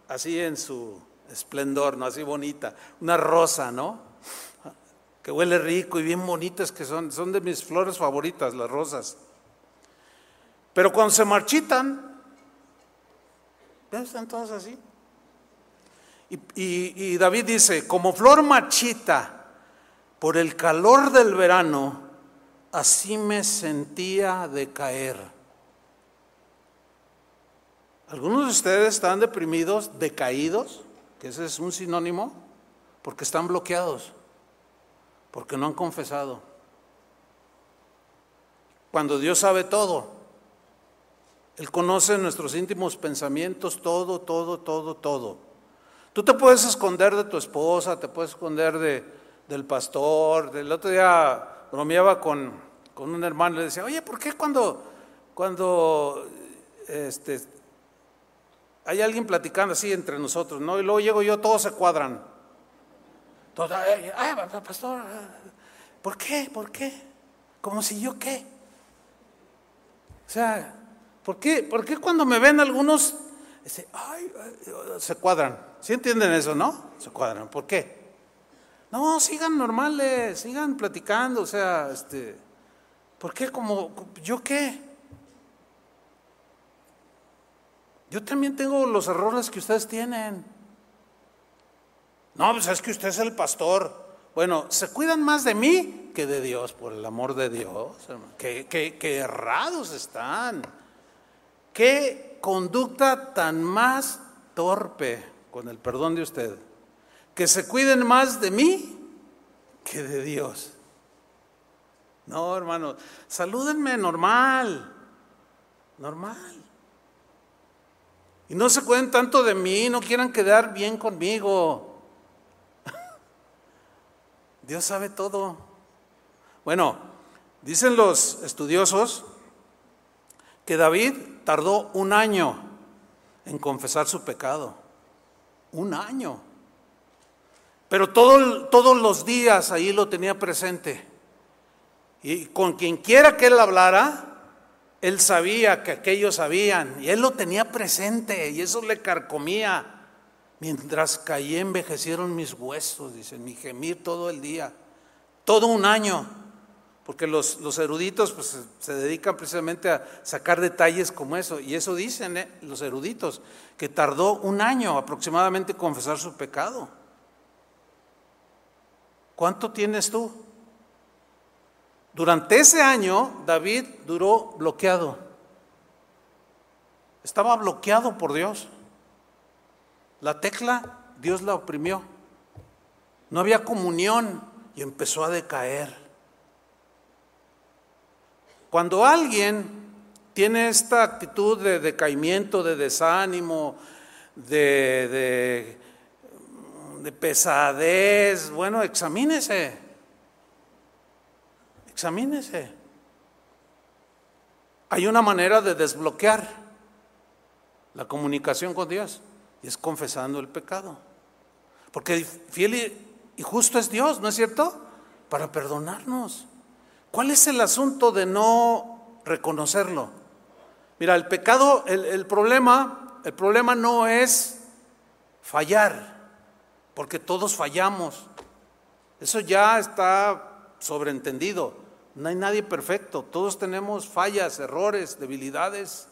así en su esplendor, ¿no? Así bonita, una rosa, ¿no? Que huele rico y bien bonitas que son, son de mis flores favoritas, las rosas. Pero cuando se marchitan, están todas así. Y, y David dice, como flor marchita, por el calor del verano, así me sentía de caer. ¿Algunos de ustedes están deprimidos, decaídos? Que ese es un sinónimo, porque están bloqueados, porque no han confesado. Cuando Dios sabe todo, Él conoce nuestros íntimos pensamientos, todo, todo, todo, todo. Tú te puedes esconder de tu esposa, te puedes esconder de, del pastor. Del otro día bromeaba con, con un hermano y le decía, oye, ¿por qué cuando, cuando este, hay alguien platicando así entre nosotros, ¿no? Y luego llego yo, todos se cuadran. Todos, ay, pastor, ¿por qué? ¿Por qué? Como si yo qué. O sea, ¿por qué, ¿por qué cuando me ven algunos se cuadran. ¿Sí entienden eso, no? Se cuadran. ¿Por qué? No, sigan normales, sigan platicando, o sea, este, ¿por qué como, yo qué? Yo también tengo los errores que ustedes tienen. No, pues es que usted es el pastor. Bueno, se cuidan más de mí que de Dios, por el amor de Dios. Qué, qué errados están. Qué conducta tan más torpe, con el perdón de usted, que se cuiden más de mí que de Dios. No, hermano, salúdenme normal, normal. Y no se cuiden tanto de mí, no quieran quedar bien conmigo. Dios sabe todo. Bueno, dicen los estudiosos que David tardó un año en confesar su pecado. Un año. Pero todo, todos los días ahí lo tenía presente. Y con quien quiera que él hablara, él sabía que aquellos sabían. Y él lo tenía presente y eso le carcomía. Mientras caí envejecieron mis huesos, dice, mi gemir todo el día. Todo un año porque los, eruditos pues, se dedican precisamente a sacar detalles como eso, y eso dicen ¿eh? los eruditos, que tardó un año aproximadamente confesar su pecado. ¿Cuánto tienes tú? Durante ese año David duró bloqueado. Estaba bloqueado por Dios. La tecla Dios la oprimió. No había comunión y empezó a decaer. Cuando alguien tiene esta actitud de decaimiento, de desánimo, de, de, pesadez, bueno, examínese, examínese. Hay una manera de desbloquear la comunicación con Dios y es confesando el pecado. Porque fiel y justo es Dios, ¿no es cierto? Para perdonarnos. ¿Cuál es el asunto de no reconocerlo? Mira, el pecado, el, problema, el problema no es fallar, porque todos fallamos. Eso ya está sobreentendido. No hay nadie perfecto. Todos tenemos fallas, errores, debilidades.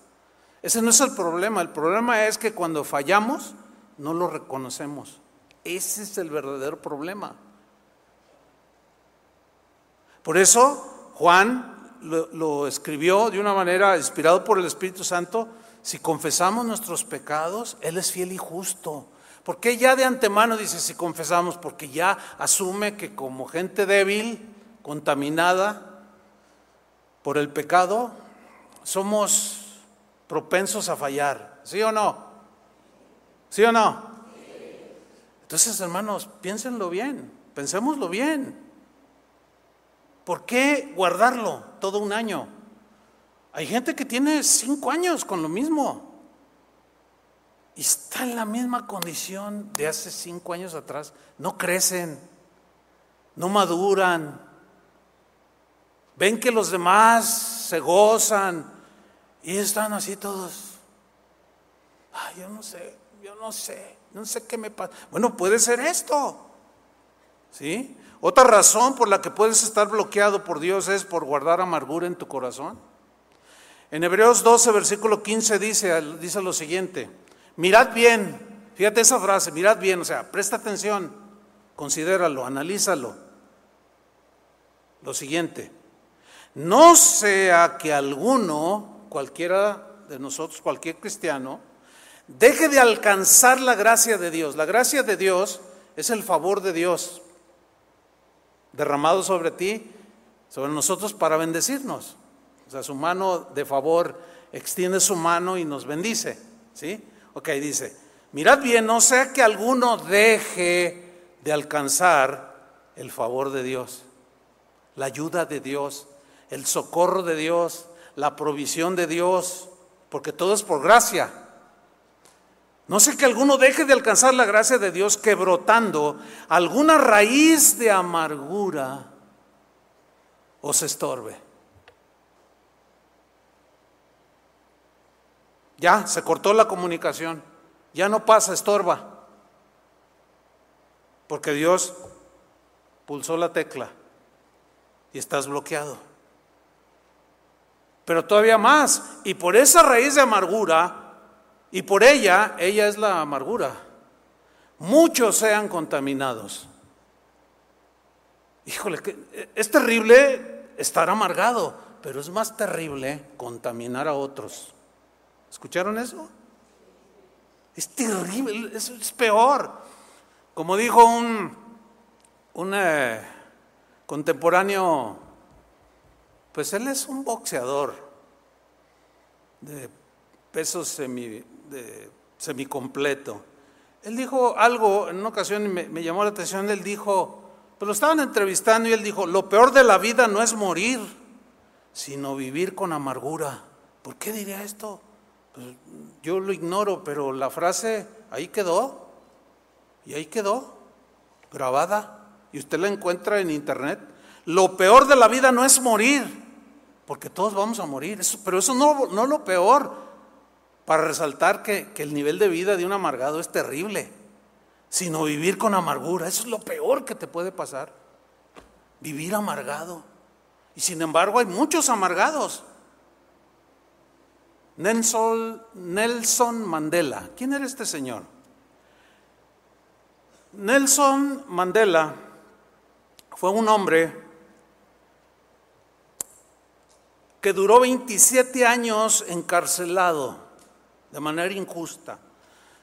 Ese no es el problema. El problema es que cuando fallamos, no lo reconocemos. Ese es el verdadero problema. Por eso Juan lo, escribió de una manera inspirado por el Espíritu Santo. Si confesamos nuestros pecados, Él es fiel y justo. Porque ya de antemano dice si confesamos? Porque ya asume que como gente débil, contaminada por el pecado, somos propensos a fallar. ¿Sí o no? ¿Sí o no? Entonces, hermanos, piénsenlo bien, pensémoslo bien. ¿Por qué guardarlo todo un año? Hay gente que tiene cinco años con lo mismo y está en la misma condición de hace cinco años atrás. No crecen, no maduran, ven que los demás se gozan y están así todos. Ay, yo no sé, yo no sé, no sé qué me pasa. Bueno, puede ser esto. ¿Sí? Otra razón por la que puedes estar bloqueado por Dios es por guardar amargura en tu corazón. En Hebreos 12, versículo 15 dice, dice lo siguiente, mirad bien, fíjate esa frase, mirad bien, o sea, presta atención, considéralo, analízalo. Lo siguiente, no sea que alguno, cualquiera de nosotros, cualquier cristiano, deje de alcanzar la gracia de Dios. La gracia de Dios es el favor de Dios derramado sobre ti, sobre nosotros para bendecirnos. O sea, su mano de favor extiende su mano y nos bendice. ¿Sí? Ok, dice, mirad bien, no sea que alguno deje de alcanzar el favor de Dios, la ayuda de Dios, el socorro de Dios, la provisión de Dios, porque todo es por gracia. No sé que alguno deje de alcanzar la gracia de Dios que brotando alguna raíz de amargura os estorbe. Ya, se cortó la comunicación. Ya no pasa, estorba. Porque Dios pulsó la tecla y estás bloqueado. Pero todavía más. Y por esa raíz de amargura, y por ella, ella es la amargura, muchos sean contaminados. Híjole, es terrible estar amargado, pero es más terrible contaminar a otros. ¿Escucharon eso? Es terrible, es, peor. Como dijo un, un eh, contemporáneo, pues él es un boxeador de peso semi, de, semicompleto. Él dijo algo, en una ocasión me, me llamó la atención, él dijo, pero lo estaban entrevistando y él dijo, lo peor de la vida no es morir, sino vivir con amargura. ¿Por qué diría esto? Pues yo lo ignoro, pero la frase ahí quedó. Y ahí quedó, grabada. Y usted la encuentra en internet. Lo peor de la vida no es morir, porque todos vamos a morir. pero eso no, no lo peor, para resaltar que, que el nivel de vida de un amargado es terrible sino vivir con amargura. Eso es lo peor que te puede pasar. Vivir amargado. Y sin embargo hay muchos amargados. Nelson, Nelson Mandela. ¿Quién era este señor? Nelson Mandela fue un hombre que duró 27 años encarcelado de manera injusta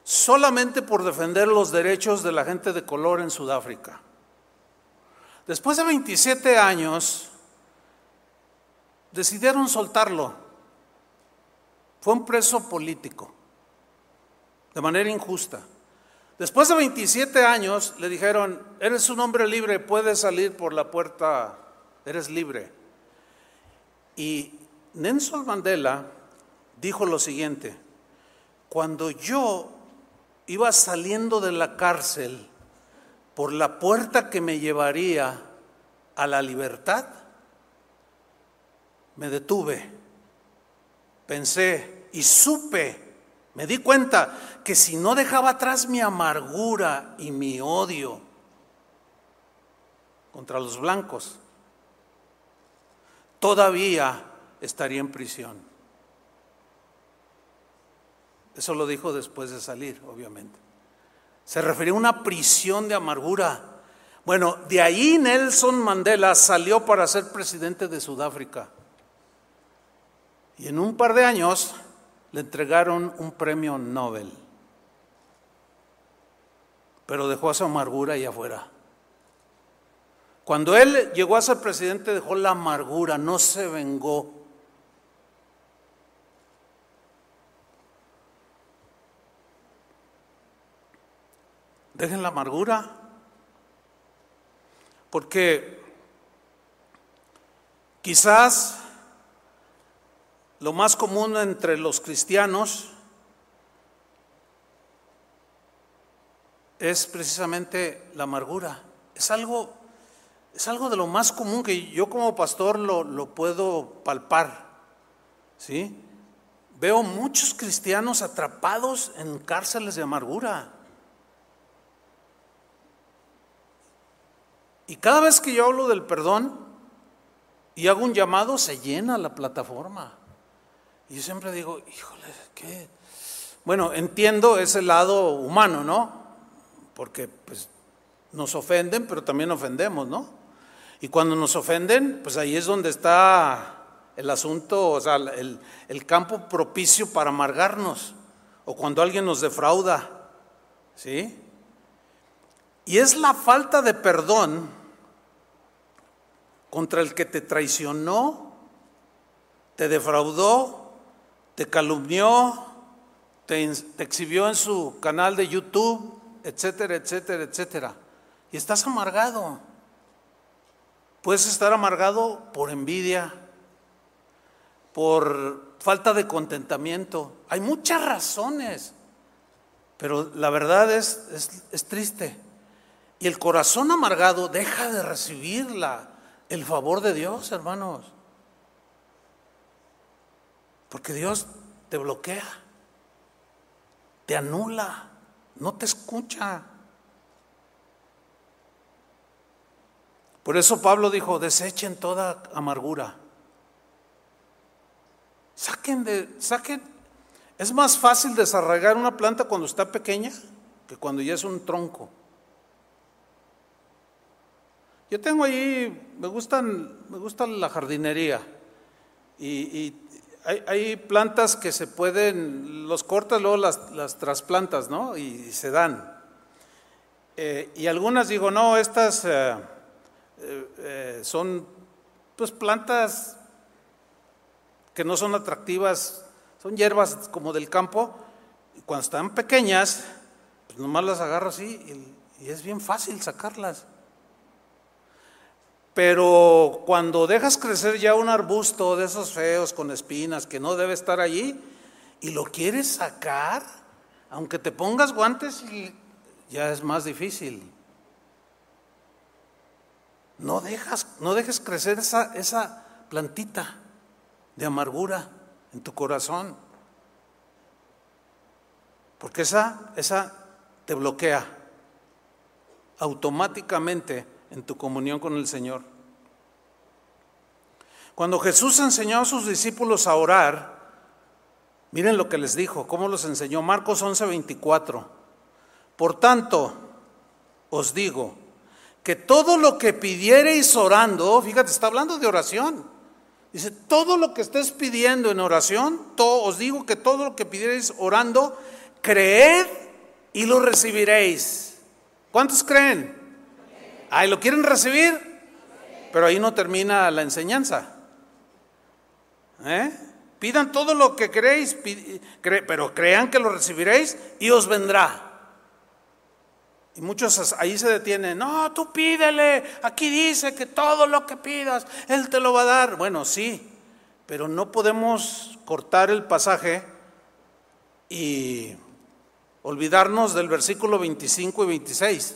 solamente por defender los derechos de la gente de color en Sudáfrica. Después de 27 años, decidieron soltarlo. Fue un preso político, de manera injusta. Después de 27 años le dijeron, eres un hombre libre, puedes salir por la puerta, eres libre. Y Nelson Mandela dijo lo siguiente, cuando yo iba saliendo de la cárcel por la puerta que me llevaría a la libertad, me detuve, pensé y supe, me di cuenta que si no dejaba atrás mi amargura y mi odio contra los blancos, todavía estaría en prisión. Eso lo dijo después de salir, obviamente. Se refería a una prisión de amargura. Bueno, de ahí Nelson Mandela salió para ser presidente de Sudáfrica. Y en un par de años le entregaron un premio Nobel. Pero dejó a su amargura ahí afuera. Cuando él llegó a ser presidente dejó la amargura, no se vengó. Dejen la amargura. Porque quizás lo más común entre los cristianos es precisamente la amargura. Es algo, es algo de lo más común que yo como pastor lo, puedo palpar. ¿sí? Veo muchos cristianos atrapados en cárceles de amargura. Y cada vez que yo hablo del perdón y hago un llamado, se llena la plataforma. Y yo siempre digo, híjole, ¿qué? Bueno, entiendo ese lado humano, ¿no? Porque pues, nos ofenden, pero también ofendemos, ¿no? Y cuando nos ofenden, pues ahí es donde está el asunto, o sea, el, campo propicio para amargarnos. O cuando alguien nos defrauda, ¿sí? Y es la falta de perdón contra el que te traicionó, te defraudó, te calumnió, te, exhibió en su canal de YouTube, etcétera, etcétera, etcétera. Y estás amargado. Puedes estar amargado por envidia, por falta de contentamiento. Hay muchas razones, pero la verdad es, es triste. Y el corazón amargado deja de recibir la, el favor de Dios, hermanos. Porque Dios te bloquea. te anula, no te escucha. Por eso Pablo dijo, desechen toda amargura. Saquen de, saquen. Es más fácil desarraigar una planta cuando está pequeña que cuando ya es un tronco. Yo tengo ahí, me gustan, me gusta la jardinería y, hay, plantas que se pueden, los cortas, luego las, las trasplantas, ¿no? Y, se dan. Eh, y algunas digo, no, estas eh, eh, son pues plantas que no son atractivas, son hierbas como del campo, y cuando están pequeñas, pues nomás las agarro así y, es bien fácil sacarlas. Pero cuando dejas crecer ya un arbusto de esos feos con espinas que no debe estar allí y lo quieres sacar, aunque te pongas guantes, ya es más difícil. No, dejas, no dejes crecer esa, esa plantita de amargura en tu corazón. Porque esa, esa te bloquea automáticamente en tu comunión con el Señor. Cuando Jesús enseñó a sus discípulos a orar, miren lo que les dijo, cómo los enseñó. Marcos 11:24. Por tanto, os digo que todo lo que pidiereis orando, fíjate, está hablando de oración Dice, todo lo que estés pidiendo en oración, os digo que todo lo que pidierais orando, creed y lo recibiréis. ¿Cuántos creen? Ahí lo quieren recibir, pero ahí no termina la enseñanza. ¿Eh? Pidan todo lo que queréis, pero crean que lo recibiréis y os vendrá. Y muchos ahí se detienen, no, tú pídele, aquí dice que todo lo que pidas, Él te lo va a dar. Bueno, sí, pero no podemos cortar el pasaje y olvidarnos del versículo 25 y 26,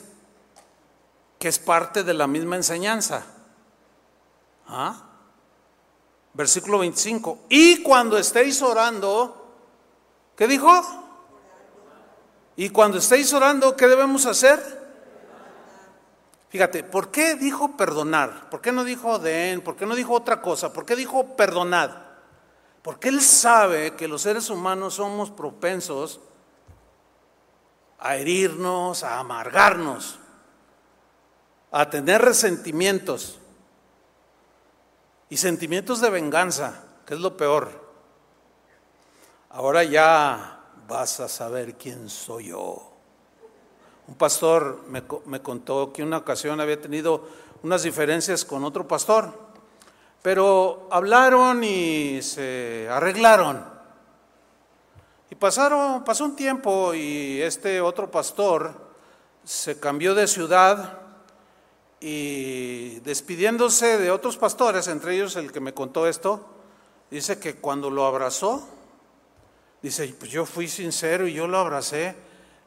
que es parte de la misma enseñanza. ¿Ah? Versículo 25, y cuando estéis orando, ¿qué dijo? Y cuando estéis orando, ¿qué debemos hacer? Fíjate, ¿por qué dijo perdonar? ¿Por qué no dijo den? ¿Por qué no dijo otra cosa? ¿Por qué dijo perdonad? Porque Él sabe que los seres humanos somos propensos a herirnos, a amargarnos, a tener resentimientos y sentimientos de venganza, que es lo peor. Ahora ya vas a saber quién soy yo. Un pastor me, contó que una ocasión había tenido unas diferencias con otro pastor, pero hablaron y se arreglaron. Y pasaron, pasó un tiempo y este otro pastor se cambió de ciudad y despidiéndose de otros pastores, entre ellos el que me contó esto, dice que cuando lo abrazó, Dice, pues yo fui sincero y yo lo abracé,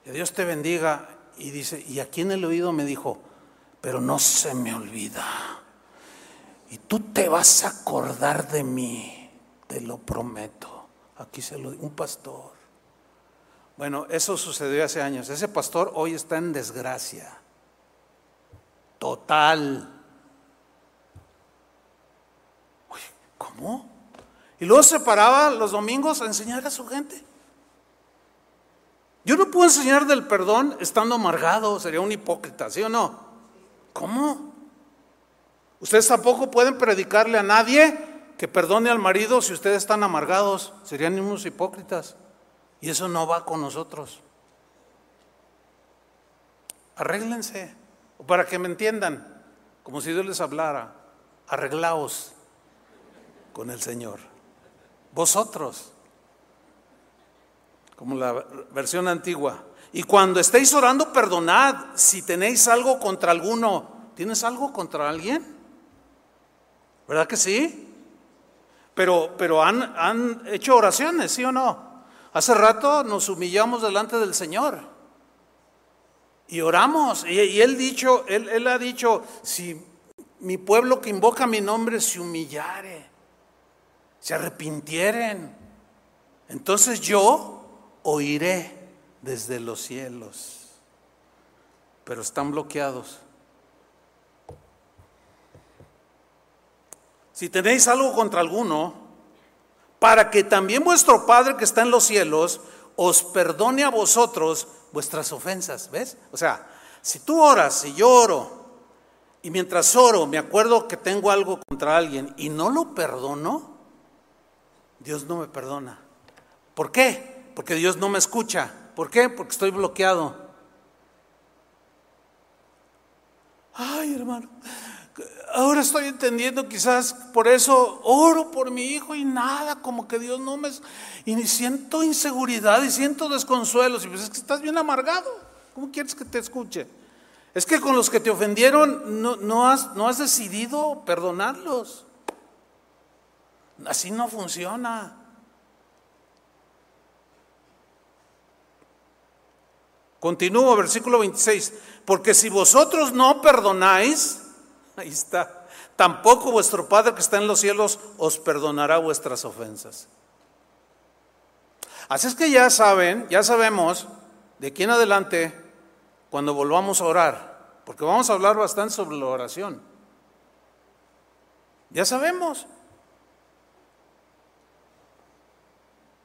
que Dios te bendiga. Y dice, y aquí en el oído me dijo, pero no se me olvida. Y tú te vas a acordar de mí, te lo prometo. Aquí se lo un pastor. Bueno, eso sucedió hace años. Ese pastor hoy está en desgracia. Total. Oye, ¿cómo? Y luego se paraba los domingos a enseñar a su gente. Yo no puedo enseñar del perdón estando amargado, sería un hipócrita, ¿sí o no? ¿Cómo? Ustedes tampoco pueden predicarle a nadie que perdone al marido si ustedes están amargados, serían unos hipócritas. Y eso no va con nosotros. Arréglense, para que me entiendan, como si Dios les hablara, arreglaos con el Señor vosotros, como la versión antigua. Y cuando estéis orando, perdonad si tenéis algo contra alguno. ¿Tienes algo contra alguien? ¿Verdad que sí? Pero, pero han, han hecho oraciones, ¿sí o no? Hace rato nos humillamos delante del Señor y oramos. Y, él, dicho, él, él ha dicho, si mi pueblo que invoca mi nombre se humillare se arrepintieren, entonces yo oiré desde los cielos, pero están bloqueados. Si tenéis algo contra alguno, para que también vuestro Padre que está en los cielos os perdone a vosotros vuestras ofensas. ¿Ves? O sea, si tú oras y yo oro, y mientras oro me acuerdo que tengo algo contra alguien y no lo perdono, Dios no me perdona. ¿Por qué? Porque Dios no me escucha. ¿Por qué? Porque estoy bloqueado. Ay, hermano, ahora estoy entendiendo quizás por eso oro por mi hijo y nada, como que Dios no me... Y siento inseguridad y siento desconsuelo. Y pues es que estás bien amargado. ¿Cómo quieres que te escuche? Es que con los que te ofendieron no, has, no has decidido perdonarlos. Así no funciona. Continúo, versículo 26. Porque si vosotros no perdonáis, ahí está, tampoco vuestro Padre que está en los cielos os perdonará vuestras ofensas. Así es que ya saben, ya sabemos de aquí en adelante, cuando volvamos a orar, porque vamos a hablar bastante sobre la oración. Ya sabemos.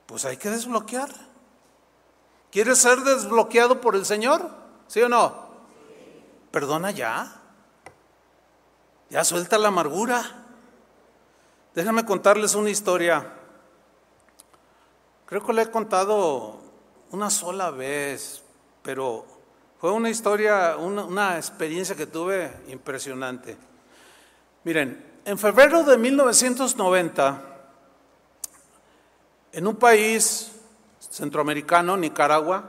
Pues hay que desbloquear. ¿Quieres ser desbloqueado por el Señor? ¿Sí o no? Perdona ya. Ya suelta la amargura. Déjenme contarles una historia. Creo que le he contado una sola vez, pero fue una historia, una, experiencia que tuve impresionante. Miren, en febrero de 1990, en un país centroamericano, Nicaragua,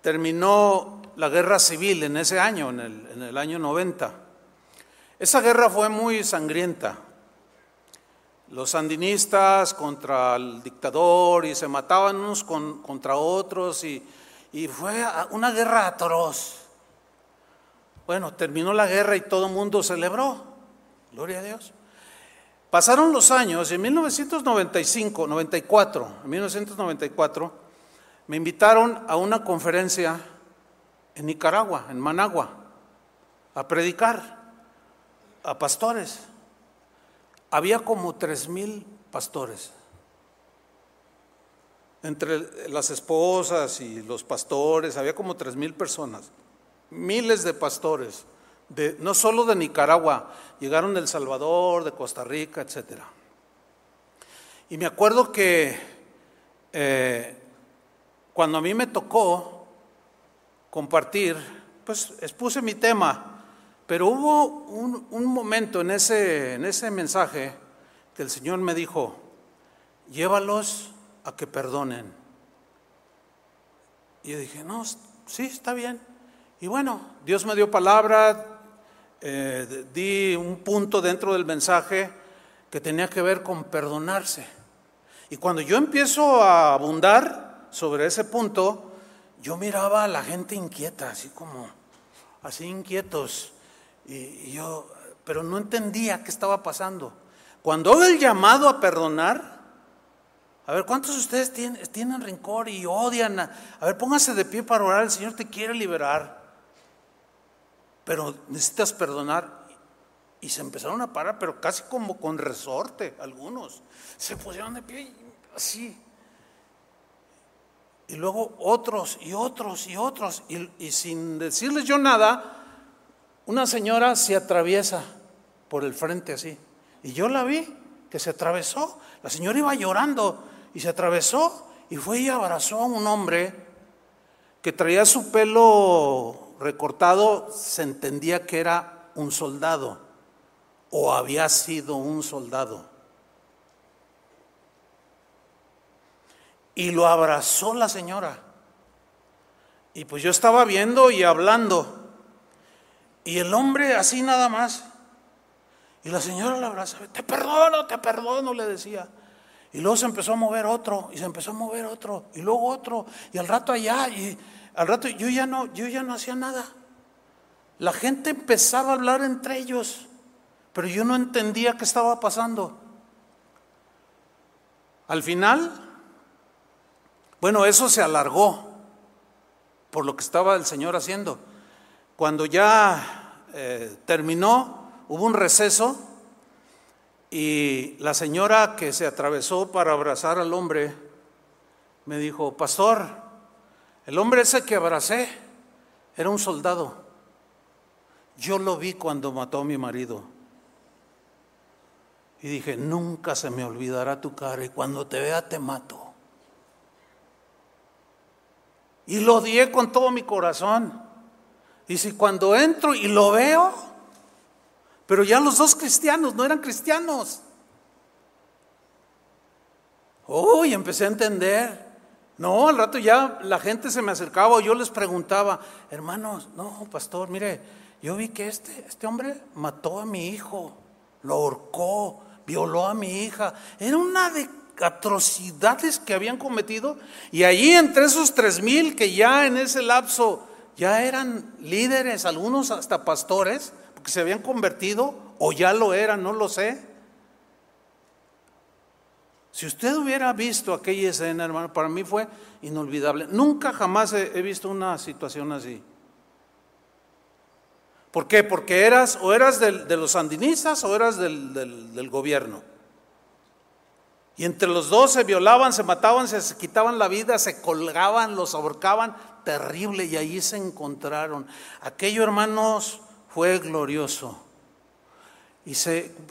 terminó la guerra civil en ese año, en el, año 90. Esa guerra fue muy sangrienta. Los sandinistas contra el dictador y se mataban unos contra otros y, y fue una guerra atroz. Bueno, terminó la guerra y todo el mundo celebró. Gloria a Dios. Pasaron los años y en 1995, 94, en 1994, me invitaron a una conferencia en Nicaragua, en Managua, a predicar a pastores. Había como tres mil pastores. Entre las esposas y los pastores, había como tres mil personas. Miles de pastores, no solo de Nicaragua, llegaron de El Salvador, de Costa Rica, etc. Y me acuerdo que eh, cuando a mí me tocó compartir, pues expuse mi tema pero hubo un, momento en ese, en ese mensaje que el Señor me dijo, llévalos a que perdonen. Y yo dije, no, sí, está bien. Y bueno, Dios me dio palabra, eh, di un punto dentro del mensaje que tenía que ver con perdonarse. Y cuando yo empiezo a abundar sobre ese punto, yo miraba a la gente inquieta, así como, así inquietos. Y, yo, pero no entendía qué estaba pasando. Cuando hago el llamado a perdonar, a ver, ¿cuántos de ustedes tienen, tienen rencor y odian? A, ver, pónganse de pie para orar, el Señor te quiere liberar. Pero necesitas perdonar. Y se empezaron a parar, pero casi como con resorte, algunos. Se pusieron de pie así. Y luego otros y otros y otros. Y, sin decirles yo nada, una señora se atraviesa por el frente así. Y yo la vi que se atravesó. La señora iba llorando y se atravesó y fue y abrazó a un hombre que traía su pelo recortado, se entendía que era un soldado o había sido un soldado. Y lo abrazó la señora. Y pues yo estaba viendo y hablando. Y el hombre así nada más. Y la señora la abraza, te perdono, te perdono, le decía. Y luego se empezó a mover otro, y se empezó a mover otro, y luego otro, y al rato allá, y al rato yo ya no, yo ya no hacía nada. La gente empezaba a hablar entre ellos, pero yo no entendía qué estaba pasando. Al final, bueno, eso se alargó. por lo que estaba el Señor haciendo. Cuando ya eh, terminó, hubo un receso y la señora que se atravesó para abrazar al hombre me dijo, pastor, el hombre ese que abracé era un soldado. Yo lo vi cuando mató a mi marido. Y dije, nunca se me olvidará tu cara y cuando te vea te mato. Y lo odié con todo mi corazón. Y si cuando entro y lo veo, pero ya los dos cristianos no eran cristianos. Oh, y empecé a entender. No, al rato ya la gente se me acercaba yo les preguntaba, hermanos, no, pastor, mire, yo vi que este, este hombre mató a mi hijo, lo ahorcó, violó a mi hija. Era una de atrocidades que habían cometido. Y allí entre esos tres mil que ya en ese lapso ya eran líderes, algunos hasta pastores, porque se habían convertido, o ya lo eran, no lo sé. Si usted hubiera visto aquella escena, hermano, para mí fue inolvidable. Nunca jamás he, visto una situación así. ¿Por qué? Porque eras o eras de los sandinistas o eras del, gobierno. Y entre los dos se violaban, se mataban, se quitaban la vida, se colgaban, los ahorcaban, terrible, y allí se encontraron. Aquello, hermanos, fue glorioso. Y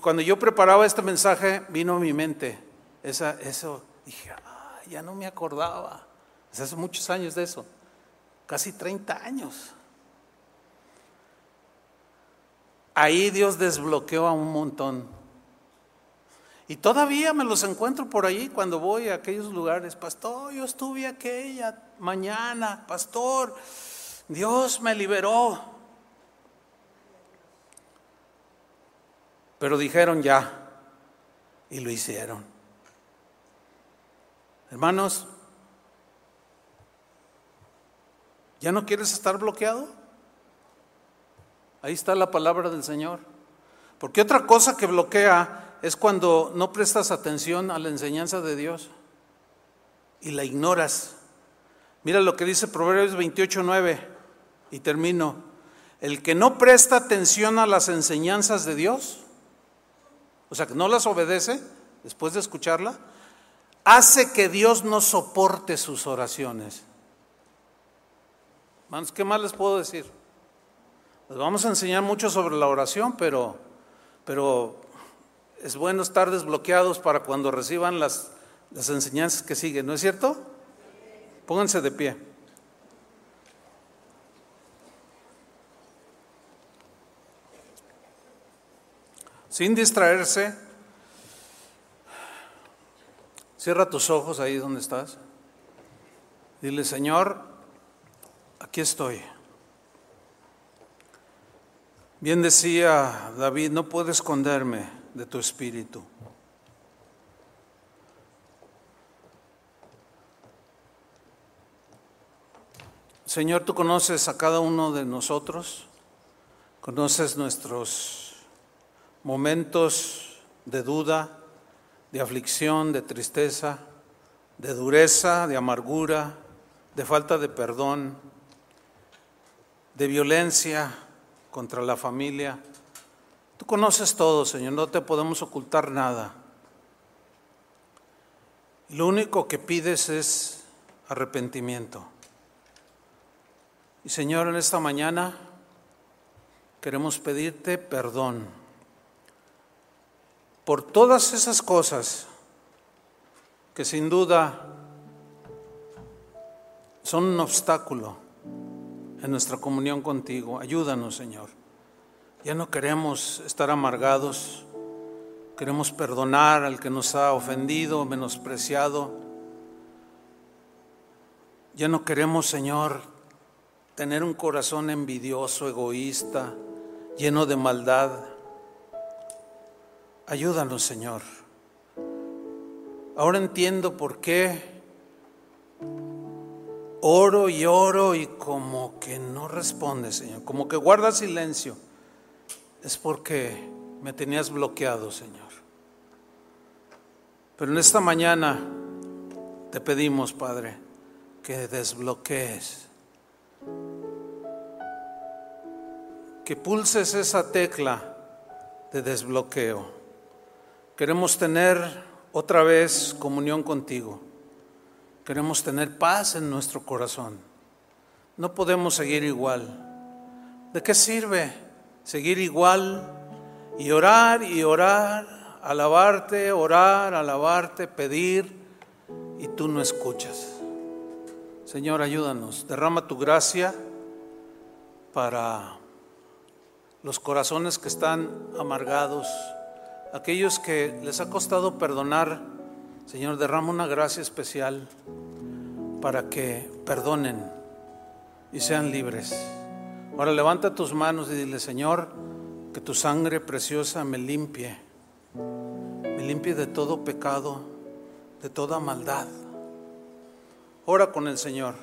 cuando yo preparaba este mensaje, vino a mi mente eso. Dije, ya no me acordaba. hace muchos años de eso, casi 30 años. Ahí Dios desbloqueó a un montón. Y todavía me los encuentro por ahí cuando voy a aquellos lugares. Pastor, yo estuve aquella mañana. Pastor, Dios me liberó. Pero dijeron ya. Y lo hicieron. Hermanos, ¿ya no quieres estar bloqueado? Ahí está la palabra del Señor. Porque otra cosa que bloquea es cuando no prestas atención a la enseñanza de Dios y la ignoras. Mira lo que dice Proverbios 28, 9, y termino. El que no presta atención a las enseñanzas de Dios, o sea, que no las obedece después de escucharla, hace que Dios no soporte sus oraciones. Manos, ¿qué más les puedo decir? Les vamos a enseñar mucho sobre la oración, pero, pero es bueno estar desbloqueados para cuando reciban las, las enseñanzas que siguen, ¿no es cierto? Pónganse de pie. Sin distraerse, cierra tus ojos ahí donde estás. Dile, Señor, aquí estoy. Bien decía David, no puedo esconderme de tu espíritu. Señor, tú conoces a cada uno de nosotros, conoces nuestros momentos de duda, de aflicción, de tristeza, de dureza, de amargura, de falta de perdón, de violencia contra la familia. Tú conoces todo, Señor, no te podemos ocultar nada. Lo único que pides es arrepentimiento. Y Señor, en esta mañana queremos pedirte perdón por todas esas cosas que sin duda son un obstáculo en nuestra comunión contigo. Ayúdanos, Señor. Ya no queremos estar amargados, queremos perdonar al que nos ha ofendido, menospreciado. Ya no queremos, Señor, tener un corazón envidioso, egoísta, lleno de maldad. Ayúdanos, Señor. Ahora entiendo por qué oro y oro y como que no responde, Señor, como que guarda silencio es porque me tenías bloqueado, Señor. Pero en esta mañana te pedimos, Padre, que desbloquees que pulses esa tecla de desbloqueo. Queremos tener otra vez comunión contigo. Queremos tener paz en nuestro corazón. No podemos seguir igual. ¿De qué sirve seguir igual y orar y orar, alabarte, orar, alabarte, pedir y tú no escuchas? Señor, ayúdanos, derrama tu gracia para los corazones que están amargados, aquellos que les ha costado perdonar, Señor, derrama una gracia especial para que perdonen y sean libres. Ahora levanta tus manos y dile, Señor, que tu sangre preciosa me limpie, me limpie de todo pecado, de toda maldad. Ora con el Señor.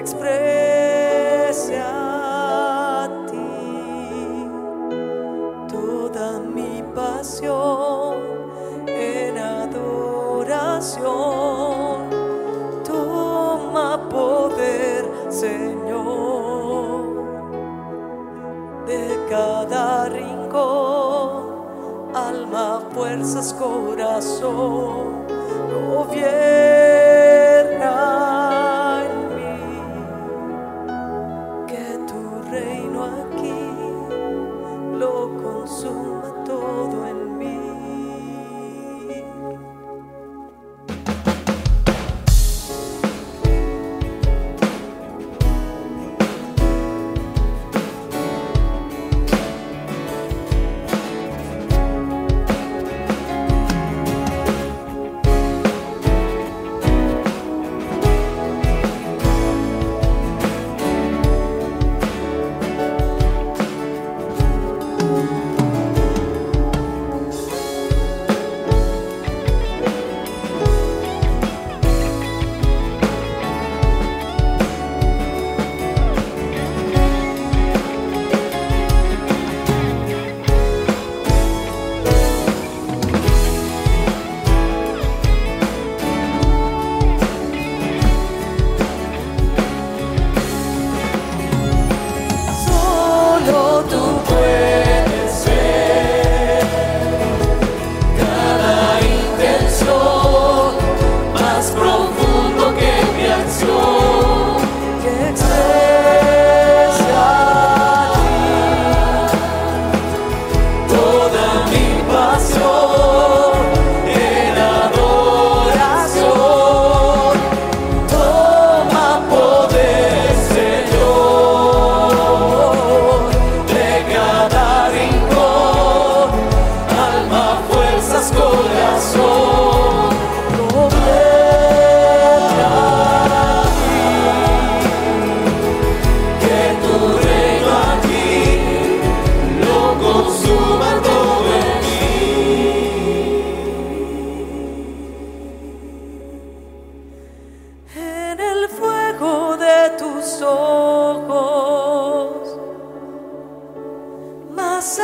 Exprese a ti toda mi pasión en adoración. Toma poder, Señor, de cada rincón alma, fuerzas, corazón,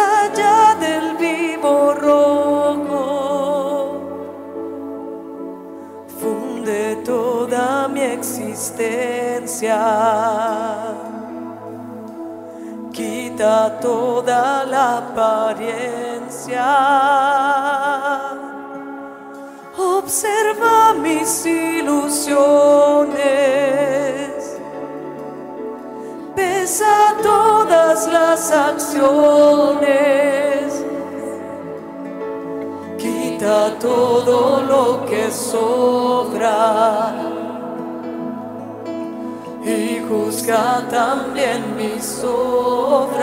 allá del vivo rojo. Funde toda mi existencia. Quita toda la apariencia. Observa mis ilusiones. Pesa todo las acciones. Quita todo lo que sobra y juzga también mis obras.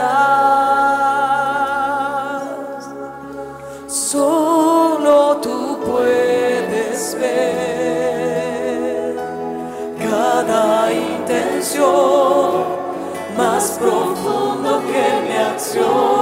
Solo tú puedes ver cada intención más profunda. Señor.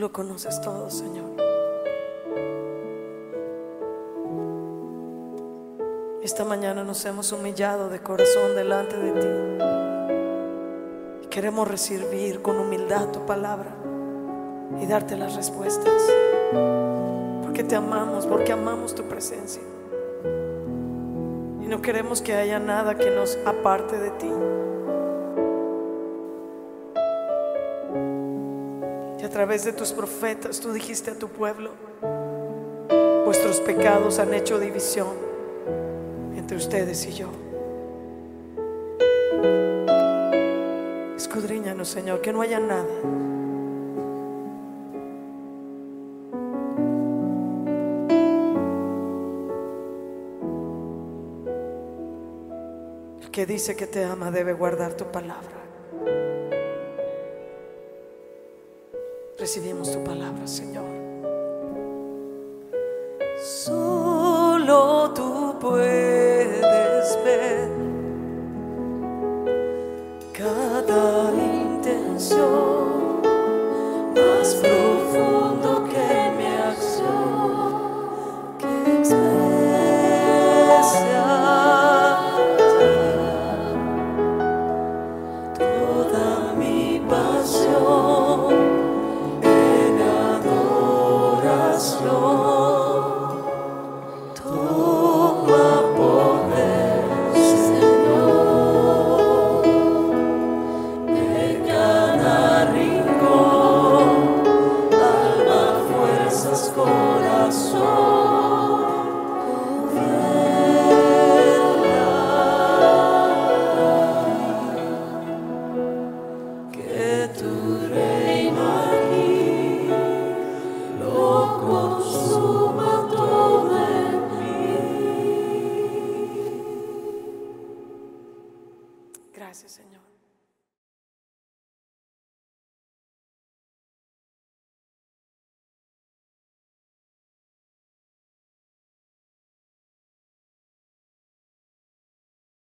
Lo conoces todo, Señor. Esta mañana nos hemos humillado de corazón delante de ti. Y queremos recibir con humildad tu palabra y darte las respuestas. Porque te amamos, porque amamos tu presencia. Y no queremos que haya nada que nos aparte de ti. Través de tus profetas tú dijiste a tu pueblo, vuestros pecados han hecho división entre ustedes y yo. Escudriñanos, Señor, que no haya nada. El que dice que te ama debe guardar tu palabra.